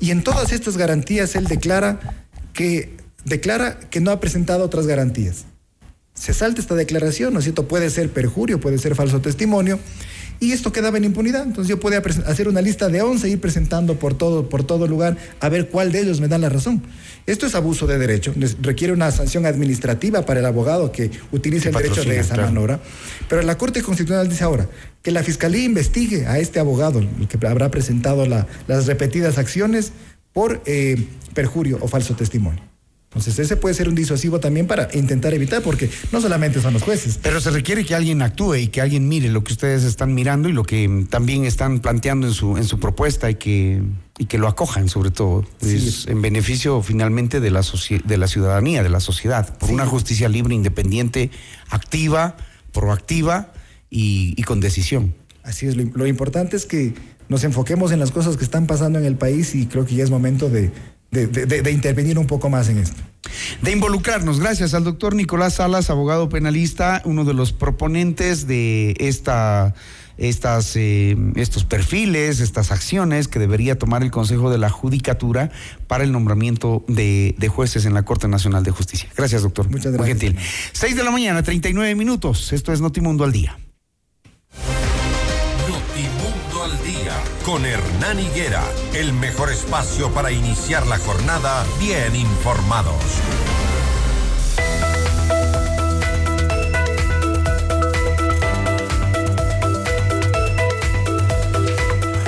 Y en todas estas garantías él declara que, declara que no ha presentado otras garantías se salta esta declaración, ¿no es cierto? Puede ser perjurio, puede ser falso testimonio, y esto quedaba en impunidad. Entonces yo podía hacer una lista de 11 e ir presentando por todo, por todo lugar a ver cuál de ellos me da la razón. Esto es abuso de derecho, requiere una sanción administrativa para el abogado que utilice el derecho de esa manera. Pero la Corte Constitucional dice ahora que la Fiscalía investigue a este abogado, el que habrá presentado las repetidas acciones por eh, perjurio o falso testimonio. Entonces ese puede ser un disuasivo también para intentar evitar, porque no solamente son los jueces. Pero se requiere que alguien actúe y que alguien mire lo que ustedes están mirando y lo que también están planteando en su, en su propuesta y que, y que lo acojan sobre todo. en beneficio finalmente de la, de la ciudadanía, de la sociedad, por una justicia libre, independiente, activa, proactiva y, con decisión. Así es, lo importante es que nos enfoquemos en las cosas que están pasando en el país y creo que ya es momento de de, intervenir un poco más en esto. De involucrarnos. Gracias al doctor Nicolás Salas, abogado penalista, uno de los proponentes de esta estas, eh, estos perfiles, estas acciones que debería tomar el Consejo de la Judicatura para el nombramiento de, jueces en la Corte Nacional de Justicia. Gracias, doctor. Muchas gracias. Muy gentil. Seis de la mañana, 39 minutos. Esto es Notimundo al Día. Con Hernán Higuera, el mejor espacio para iniciar la jornada bien informados.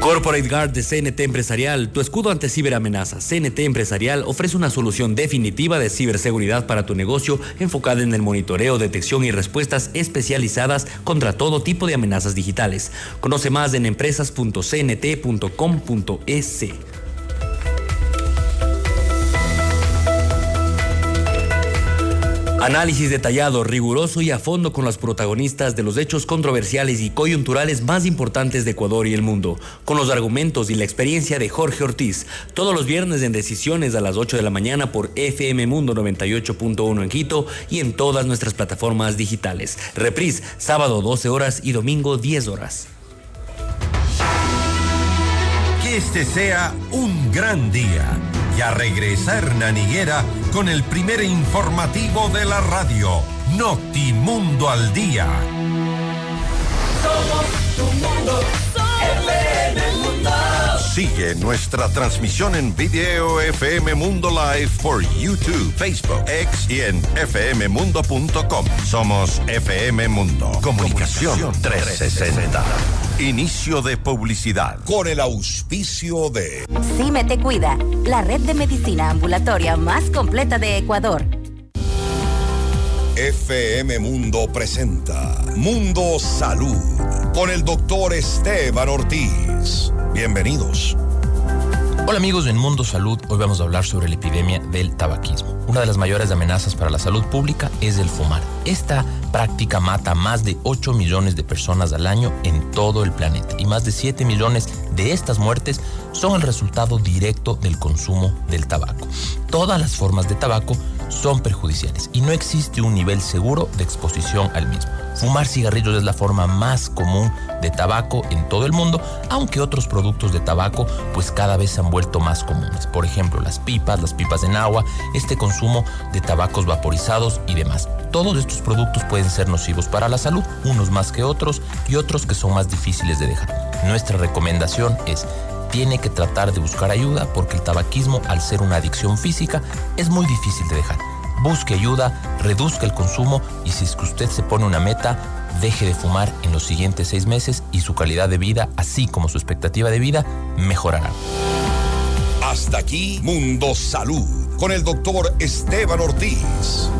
Corporate Guard de CNT Empresarial, tu escudo ante ciberamenazas. CNT Empresarial ofrece una solución definitiva de ciberseguridad para tu negocio enfocada en el monitoreo, detección y respuestas especializadas contra todo tipo de amenazas digitales. Conoce más en empresas.cnt.com.es. Análisis detallado, riguroso y a fondo con los protagonistas de los hechos controversiales y coyunturales más importantes de Ecuador y el mundo, con los argumentos y la experiencia de Jorge Ortiz, todos los viernes en Decisiones a las 8 de la mañana por FM Mundo 98.1 en Quito y en todas nuestras plataformas digitales. Reprise, sábado 12 horas y domingo 10 horas. Que este sea un gran día ya regresa Hernán Higuera con el primer informativo de la radio, Notimundo al Día. Somos tu mundo, mundo. Sigue nuestra transmisión en video FM Mundo Live por YouTube, Facebook, X y en fmmundo.com. Somos FM Mundo. Comunicación 360. Inicio de publicidad. Con el auspicio de... Cime Te Cuida, la red de medicina ambulatoria más completa de Ecuador. FM Mundo presenta Mundo Salud con el doctor Esteban Ortiz. Bienvenidos. Hola amigos en Mundo Salud, hoy vamos a hablar sobre la epidemia del tabaquismo. Una de las mayores amenazas para la salud pública es el fumar. Esta práctica mata a más de 8 millones de personas al año en todo el planeta y más de 7 millones de estas muertes son el resultado directo del consumo del tabaco. Todas las formas de tabaco son perjudiciales y no existe un nivel seguro de exposición al mismo. Fumar cigarrillos es la forma más común de tabaco en todo el mundo, aunque otros productos de tabaco pues cada vez se han vuelto más comunes. Por ejemplo, las pipas, las pipas en agua, este consumo de tabacos vaporizados y demás. Todos estos productos pueden ser nocivos para la salud, unos más que otros y otros que son más difíciles de dejar. Nuestra recomendación es tiene que tratar de buscar ayuda porque el tabaquismo, al ser una adicción física, es muy difícil de dejar. Busque ayuda, reduzca el consumo y si es que usted se pone una meta, deje de fumar en los siguientes seis meses y su calidad de vida, así como su expectativa de vida, mejorará. Hasta aquí, Mundo Salud, con el doctor Esteban Ortiz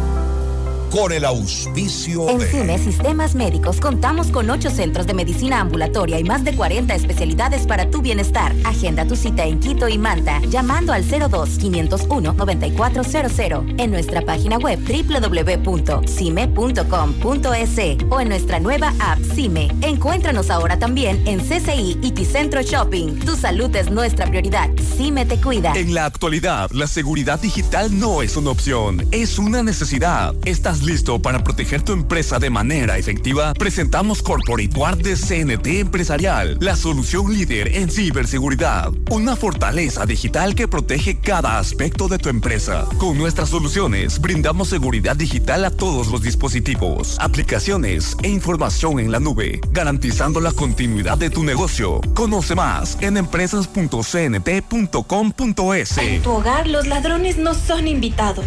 con el auspicio en de... CIME Sistemas Médicos contamos con ocho centros de medicina ambulatoria y más de 40 especialidades para tu bienestar. Agenda tu cita en Quito y Manta llamando al 02-501-9400 en nuestra página web www.cime.com.es o en nuestra nueva app CIME. Encuéntranos ahora también en CCI y Ticentro Shopping. Tu salud es nuestra prioridad. CIME te cuida. En la actualidad, la seguridad digital no es una opción, es una necesidad. Estás ¿Estás listo para proteger tu empresa de manera efectiva? Presentamos Corporate Guard de CNT Empresarial, la solución líder en ciberseguridad. Una fortaleza digital que protege cada aspecto de tu empresa. Con nuestras soluciones, brindamos seguridad digital a todos los dispositivos, aplicaciones e información en la nube, garantizando la continuidad de tu negocio. Conoce más en empresas.cnt.com.es. En tu hogar, los ladrones no son invitados.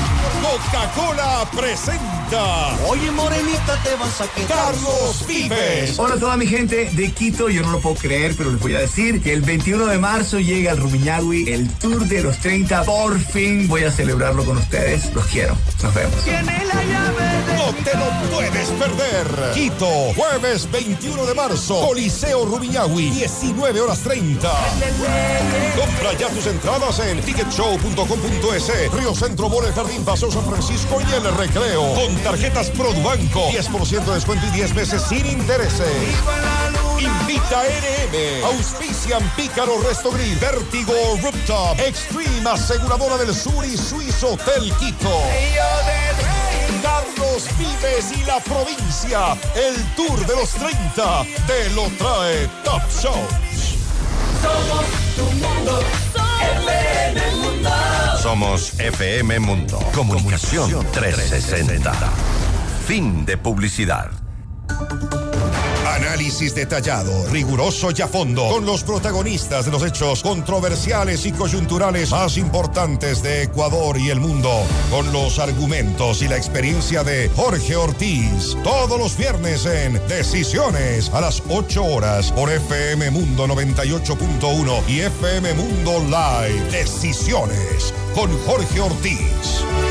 Coca-Cola presenta. Oye, morenita, te vas a quedar. Carlos Vives. Hola a toda mi gente de Quito. Yo no lo puedo creer, pero les voy a decir que el 21 de marzo llega al Rumiñahui el Tour de los 30. Por fin voy a celebrarlo con ustedes. Los quiero. Nos vemos. No te lo puedes perder. Quito, jueves 21 de marzo. Coliseo Rumiñahui, 19 horas 30. Compra ya tus entradas en ticketshow.com.es. Río Centro, Mole Jardín, Paseo San Francisco y el Recreo. Con tarjetas Produbanco. 10% de descuento y 10 meses sin intereses. Invita NM. Auspician Pícaro Resto Grill. Vértigo Rooftop. Extreme Aseguradora del Sur y Suizo Hotel Quito. Carlos Vives y la provincia. El Tour de los 30 te lo trae Top Shows. Somos tu mundo. Mundo. Somos FM Mundo. Comunicación 360. Fin de publicidad. Análisis detallado, riguroso y a fondo, con los protagonistas de los hechos controversiales y coyunturales más importantes de Ecuador y el mundo, con los argumentos y la experiencia de Jorge Ortiz, todos los viernes en Decisiones a las 8 horas por FM Mundo 98.1 y FM Mundo Live. Decisiones con Jorge Ortiz.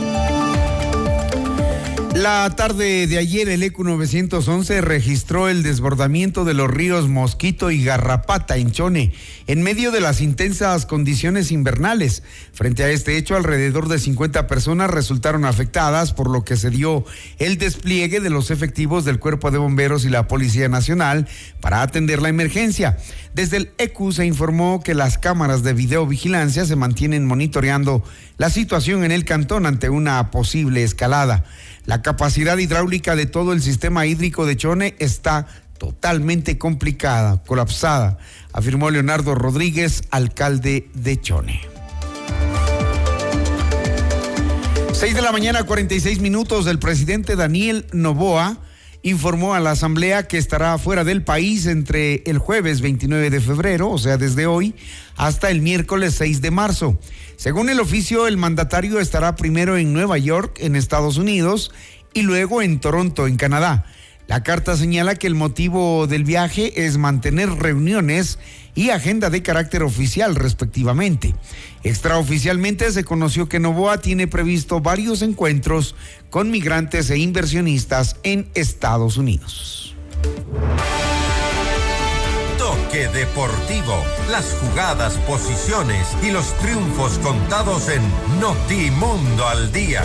La tarde de ayer el ECU 911 registró el desbordamiento de los ríos Mosquito y Garrapata en Chone en medio de las intensas condiciones invernales. Frente a este hecho, alrededor de 50 personas resultaron afectadas, por lo que se dio el despliegue de los efectivos del Cuerpo de Bomberos y la Policía Nacional para atender la emergencia. Desde el ECU se informó que las cámaras de videovigilancia se mantienen monitoreando la situación en el cantón ante una posible escalada. La capacidad hidráulica de todo el sistema hídrico de Chone está totalmente complicada, colapsada, afirmó Leonardo Rodríguez, alcalde de Chone. 6 de la mañana, 46 minutos, el presidente Daniel Novoa informó a la Asamblea que estará fuera del país entre el jueves 29 de febrero, o sea, desde hoy, hasta el miércoles 6 de marzo. Según el oficio, el mandatario estará primero en Nueva York, en Estados Unidos, y luego en Toronto, en Canadá. La carta señala que el motivo del viaje es mantener reuniones y agenda de carácter oficial respectivamente. Extraoficialmente se conoció que Novoa tiene previsto varios encuentros con migrantes e inversionistas en Estados Unidos. Toque deportivo, las jugadas, posiciones y los triunfos contados en Notimundo al día.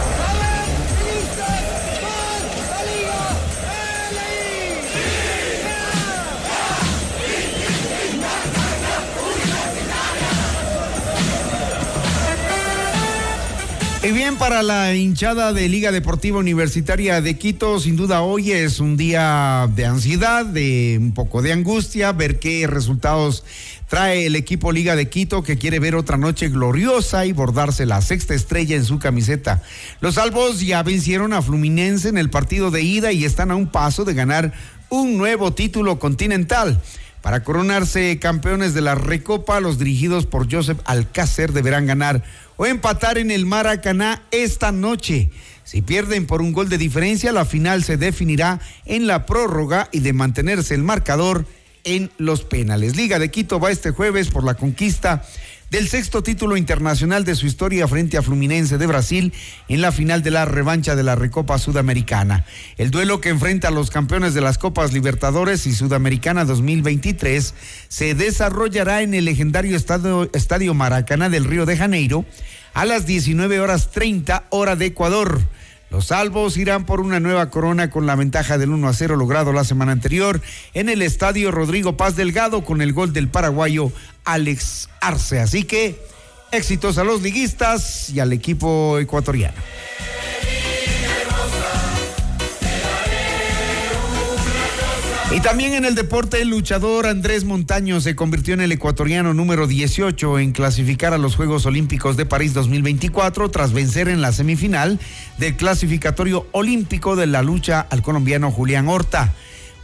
Y bien, para la hinchada de Liga Deportiva Universitaria de Quito, sin duda hoy es un día de ansiedad, de un poco de angustia, ver qué resultados trae el equipo Liga de Quito que quiere ver otra noche gloriosa y bordarse la sexta estrella en su camiseta. Los albos ya vencieron a Fluminense en el partido de ida y están a un paso de ganar un nuevo título continental. Para coronarse campeones de la Recopa, los dirigidos por Joseph Alcácer deberán ganar o empatar en el Maracaná esta noche. Si pierden por un gol de diferencia, la final se definirá en la prórroga y de mantenerse el marcador en los penales. Liga de Quito va este jueves por la conquista del sexto título internacional de su historia frente a Fluminense de Brasil en la final de la revancha de la Recopa Sudamericana. El duelo que enfrenta a los campeones de las Copas Libertadores y Sudamericana 2023 se desarrollará en el legendario estadio, estadio Maracaná del Río de Janeiro a las 19 horas 30 hora de Ecuador. Los salvos irán por una nueva corona con la ventaja del 1 a 0 logrado la semana anterior en el estadio Rodrigo Paz Delgado con el gol del paraguayo Alex Arce. Así que éxitos a los liguistas y al equipo ecuatoriano. Y también en el deporte, el luchador Andrés Montaño se convirtió en el ecuatoriano número 18 en clasificar a los Juegos Olímpicos de París 2024 tras vencer en la semifinal del clasificatorio olímpico de la lucha al colombiano Julián Horta.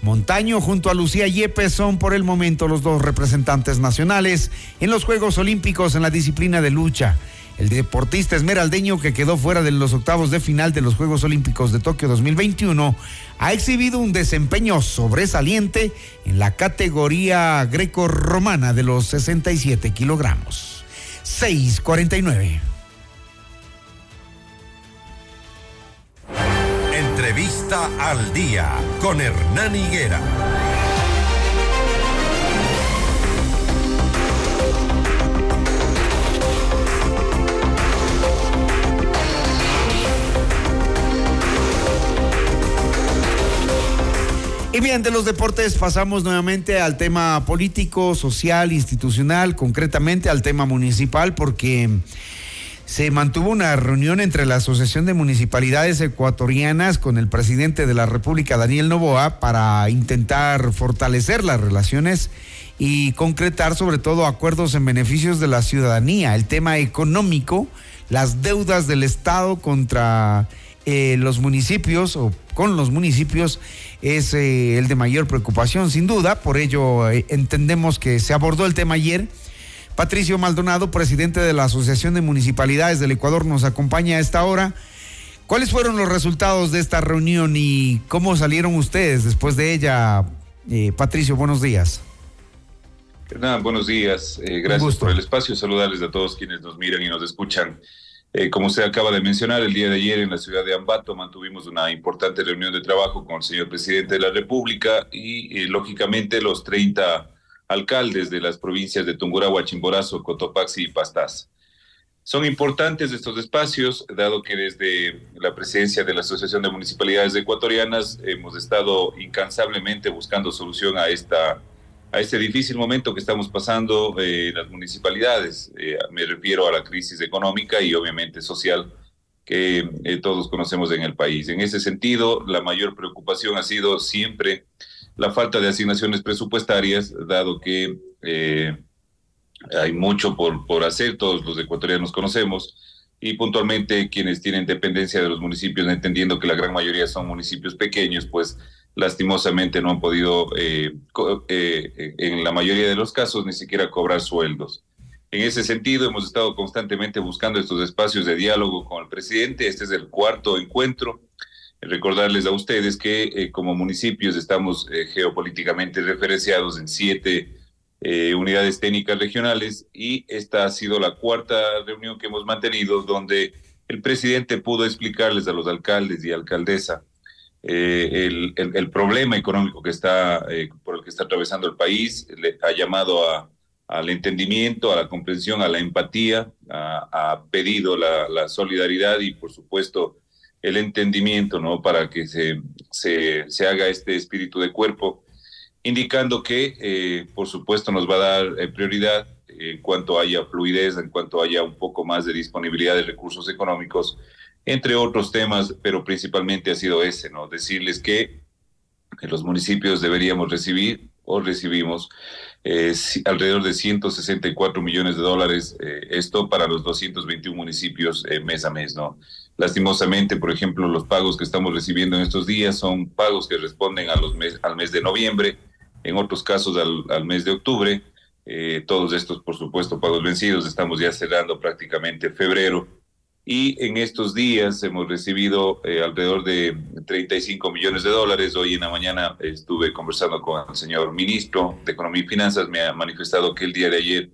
Montaño junto a Lucía Yepes son por el momento los dos representantes nacionales en los Juegos Olímpicos en la disciplina de lucha. El deportista esmeraldeño que quedó fuera de los octavos de final de los Juegos Olímpicos de Tokio 2021 ha exhibido un desempeño sobresaliente en la categoría greco-romana de los 67 kilogramos. 649. Entrevista al día con Hernán Higuera. Y bien, de los deportes pasamos nuevamente al tema político, social, institucional, concretamente al tema municipal, porque se mantuvo una reunión entre la Asociación de Municipalidades Ecuatorianas con el presidente de la República, Daniel Novoa, para intentar fortalecer las relaciones y concretar sobre todo acuerdos en beneficios de la ciudadanía, el tema económico, las deudas del Estado contra eh, los municipios o con los municipios es eh, el de mayor preocupación, sin duda. Por ello, eh, entendemos que se abordó el tema ayer. Patricio Maldonado, presidente de la Asociación de Municipalidades del Ecuador, nos acompaña a esta hora. ¿Cuáles fueron los resultados de esta reunión y cómo salieron ustedes después de ella? Patricio, buenos días. Hernán, buenos días. gracias por el espacio. Saludarles a todos quienes nos miran y nos escuchan. Eh, como usted acaba de mencionar, el día de ayer en la ciudad de Ambato mantuvimos una importante reunión de trabajo con el señor presidente de la República y, eh, lógicamente, los 30 alcaldes de las provincias de Tungurahua, Chimborazo, Cotopaxi y Pastaza. Son importantes estos espacios, dado que desde la presidencia de la Asociación de Municipalidades Ecuatorianas hemos estado incansablemente buscando solución a esta a este difícil momento que estamos pasando eh, las municipalidades. Eh, me refiero a la crisis económica y obviamente social que eh, todos conocemos en el país. En ese sentido, la mayor preocupación ha sido siempre la falta de asignaciones presupuestarias, dado que eh, hay mucho por, por hacer, todos los ecuatorianos conocemos, y puntualmente quienes tienen dependencia de los municipios, entendiendo que la gran mayoría son municipios pequeños, pues lastimosamente no han podido, eh, eh, en la mayoría de los casos, ni siquiera cobrar sueldos. En ese sentido, hemos estado constantemente buscando estos espacios de diálogo con el presidente. Este es el cuarto encuentro. Recordarles a ustedes que eh, como municipios estamos geopolíticamente referenciados en siete unidades técnicas regionales y esta ha sido la cuarta reunión que hemos mantenido donde el presidente pudo explicarles a los alcaldes y alcaldesa eh, el, el, problema económico que está, eh, por el que está atravesando el país, le ha llamado a, al entendimiento, a la comprensión, a la empatía, ha, pedido la, la, solidaridad y, por supuesto, el entendimiento, ¿no? Para que se, se, se haga este espíritu de cuerpo indicando que, eh, por supuesto, nos va a dar eh, prioridad en cuanto haya fluidez, en cuanto haya un poco más de disponibilidad de recursos económicos, entre otros temas, pero principalmente ha sido ese, ¿no? Decirles que los municipios deberíamos recibir o recibimos eh, alrededor de 164 millones de dólares, esto para los 221 municipios mes a mes, ¿no? Lastimosamente, por ejemplo, los pagos que estamos recibiendo en estos días son pagos que responden al mes de noviembre, en otros casos al, mes de octubre. Eh, todos estos, por supuesto, pagos vencidos. Estamos ya cerrando prácticamente febrero. Y en estos días hemos recibido eh, alrededor de 35 millones de dólares. Hoy en la mañana estuve conversando con el señor ministro de Economía y Finanzas. Me ha manifestado que el día de ayer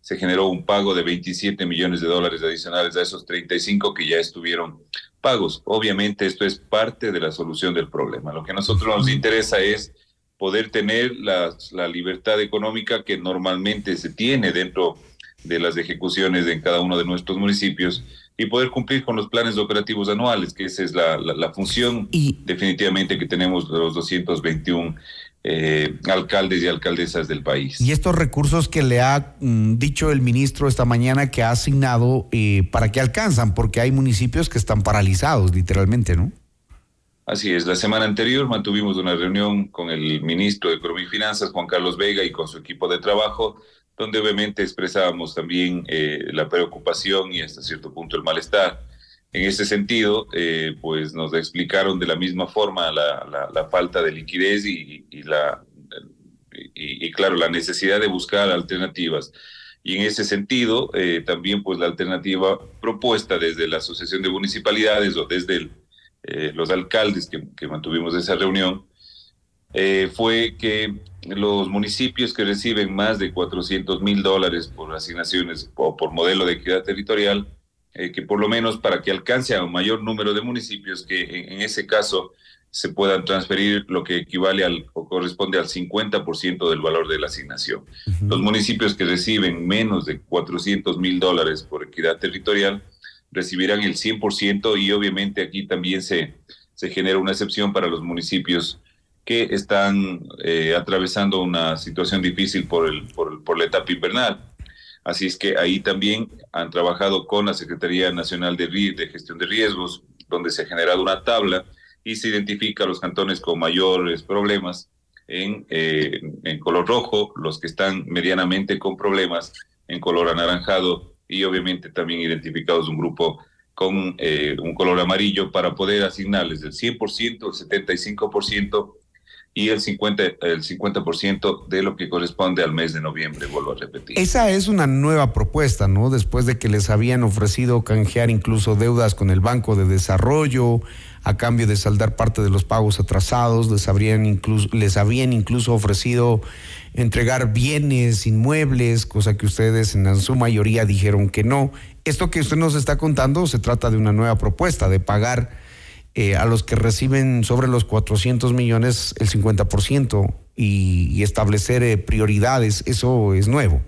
se generó un pago de 27 millones de dólares adicionales a esos 35 que ya estuvieron pagos. Obviamente esto es parte de la solución del problema. Lo que a nosotros nos interesa es poder tener la, la libertad económica que normalmente se tiene dentro de las ejecuciones en cada uno de nuestros municipios y poder cumplir con los planes operativos anuales, que esa es la, la, función definitivamente que tenemos los 221 eh, alcaldes y alcaldesas del país. Y estos recursos que le ha mm, dicho el ministro esta mañana que ha asignado, eh, ¿para qué alcanzan? Porque hay municipios que están paralizados, literalmente, ¿no? Así es, la semana anterior mantuvimos una reunión con el ministro de Economía y Finanzas, Juan Carlos Vega, y con su equipo de trabajo, donde obviamente expresábamos también eh, la preocupación y hasta cierto punto el malestar. En ese sentido, eh, pues nos explicaron de la misma forma la, la, falta de liquidez y, y la, y, claro, la necesidad de buscar alternativas. Y en ese sentido, eh, también pues la alternativa propuesta desde la Asociación de Municipalidades o desde el eh, los alcaldes que, mantuvimos esa reunión, eh, fue que los municipios que reciben más de 400 mil dólares por asignaciones o por modelo de equidad territorial, eh, que por lo menos para que alcance a un mayor número de municipios, que en, ese caso se puedan transferir lo que equivale al o corresponde al 50% del valor de la asignación. Los municipios que reciben menos de 400 mil dólares por equidad territorial, recibirán el 100% y obviamente aquí también se, se genera una excepción para los municipios que están eh, atravesando una situación difícil por, el, por, por, la etapa invernal. Así es que ahí también han trabajado con la Secretaría Nacional de, de Gestión de Riesgos, donde se ha generado una tabla y se identifica los cantones con mayores problemas en, eh, en color rojo, los que están medianamente con problemas en color anaranjado y obviamente también identificados un grupo con eh, un color amarillo para poder asignarles el 100%, el 75% y el 50%, el 50 de lo que corresponde al mes de noviembre, vuelvo a repetir. Esa es una nueva propuesta, ¿no? Después de que les habían ofrecido canjear incluso deudas con el Banco de Desarrollo a cambio de saldar parte de los pagos atrasados, les, habrían incluso, les habían incluso ofrecido entregar bienes, inmuebles, cosa que ustedes en su mayoría dijeron que no. Esto que usted nos está contando se trata de una nueva propuesta, de pagar eh, a los que reciben sobre los 400 millones el 50% y, y establecer eh, prioridades. Eso es nuevo.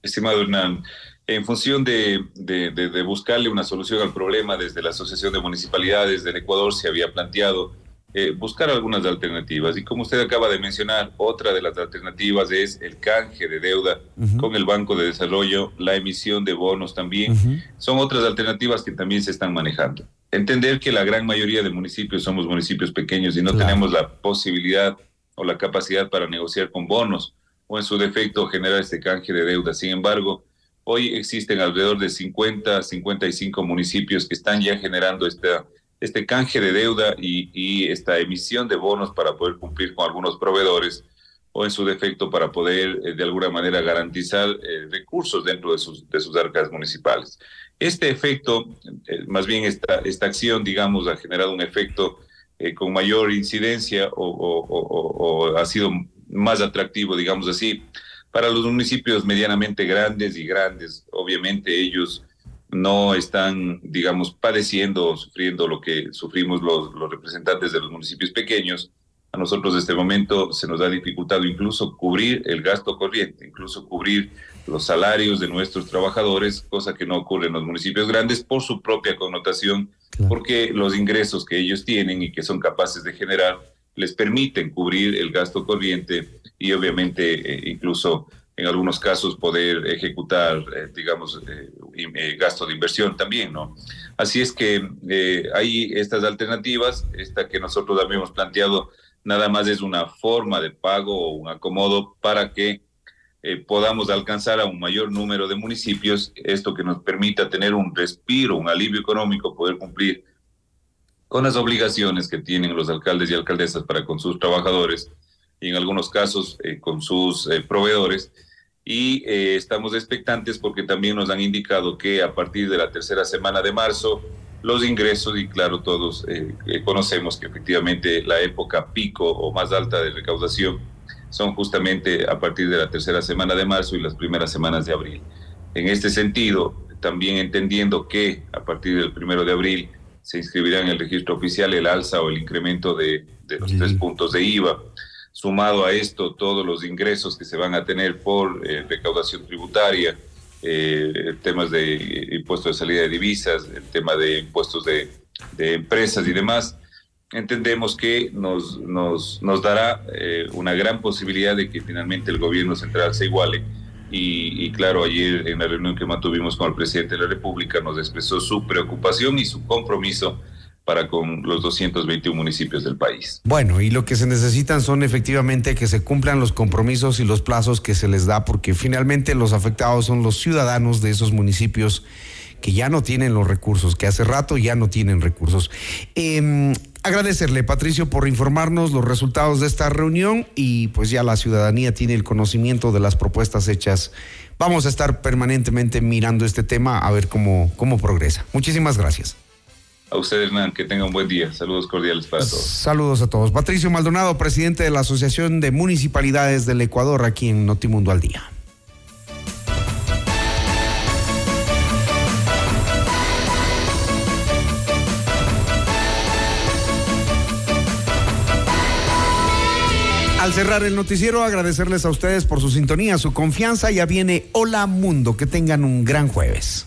Estimado Hernán, en función de, de, de, buscarle una solución al problema desde la Asociación de Municipalidades del Ecuador se había planteado eh, buscar algunas alternativas. Y como usted acaba de mencionar, otra de las alternativas es el canje de deuda con el Banco de Desarrollo, la emisión de bonos también. Son otras alternativas que también se están manejando. Entender que la gran mayoría de municipios somos municipios pequeños y no tenemos la posibilidad o la capacidad para negociar con bonos o en su defecto generar este canje de deuda. Sin embargo, hoy existen alrededor de 50, 55 municipios que están ya generando esta este canje de deuda y, esta emisión de bonos para poder cumplir con algunos proveedores o en su defecto para poder eh, de alguna manera garantizar eh, recursos dentro de sus, arcas municipales. Este efecto, eh, más bien esta, esta acción, digamos, ha generado un efecto con mayor incidencia o, ha sido más atractivo, digamos así, para los municipios medianamente grandes y grandes. Obviamente ellos no están, digamos, padeciendo o sufriendo lo que sufrimos los representantes de los municipios pequeños. A nosotros en este momento se nos ha dificultado incluso cubrir el gasto corriente, incluso cubrir los salarios de nuestros trabajadores, cosa que no ocurre en los municipios grandes por su propia connotación, porque los ingresos que ellos tienen y que son capaces de generar les permiten cubrir el gasto corriente y obviamente eh, incluso en algunos casos poder ejecutar, eh, digamos, eh, gasto de inversión también, ¿no? Así es que hay estas alternativas, esta que nosotros habíamos planteado, nada más es una forma de pago o un acomodo para que podamos alcanzar a un mayor número de municipios, esto que nos permita tener un respiro, un alivio económico, poder cumplir con las obligaciones que tienen los alcaldes y alcaldesas para con sus trabajadores y en algunos casos eh, con sus eh, proveedores. Y eh, estamos expectantes porque también nos han indicado que a partir de la tercera semana de marzo, los ingresos, y claro, todos conocemos que efectivamente la época pico o más alta de recaudación son justamente a partir de la tercera semana de marzo y las primeras semanas de abril. En este sentido, también entendiendo que a partir del primero de abril se inscribirá en el registro oficial el alza o el incremento de, los tres puntos de IVA. Sumado a esto, todos los ingresos que se van a tener por eh, recaudación tributaria, eh, temas de impuestos de salida de divisas, el tema de impuestos de, empresas y demás, entendemos que nos, nos, nos dará eh, una gran posibilidad de que finalmente el gobierno central se iguale. Y, claro, ayer en la reunión que mantuvimos con el presidente de la República nos expresó su preocupación y su compromiso para con los 221 municipios del país. Bueno, y lo que se necesitan son efectivamente que se cumplan los compromisos y los plazos que se les da, porque finalmente los afectados son los ciudadanos de esos municipios que ya no tienen los recursos, que hace rato ya no tienen recursos. Eh, agradecerle, Patricio, por informarnos los resultados de esta reunión y pues ya la ciudadanía tiene el conocimiento de las propuestas hechas. Vamos a estar permanentemente mirando este tema a ver cómo, cómo progresa. Muchísimas gracias. A usted, Hernán, que tenga un buen día. Saludos cordiales para todos. Saludos a todos. Patricio Maldonado, presidente de la Asociación de Municipalidades del Ecuador, aquí en Notimundo al Día. Al cerrar el noticiero, agradecerles a ustedes por su sintonía, su confianza. Ya viene Hola Mundo. Que tengan un gran jueves.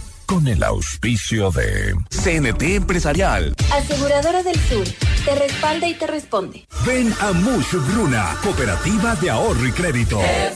con el auspicio de CNT Empresarial. Aseguradora del Sur, te respalda y te responde. Ven a Mush Bruna, Cooperativa de Ahorro y Crédito.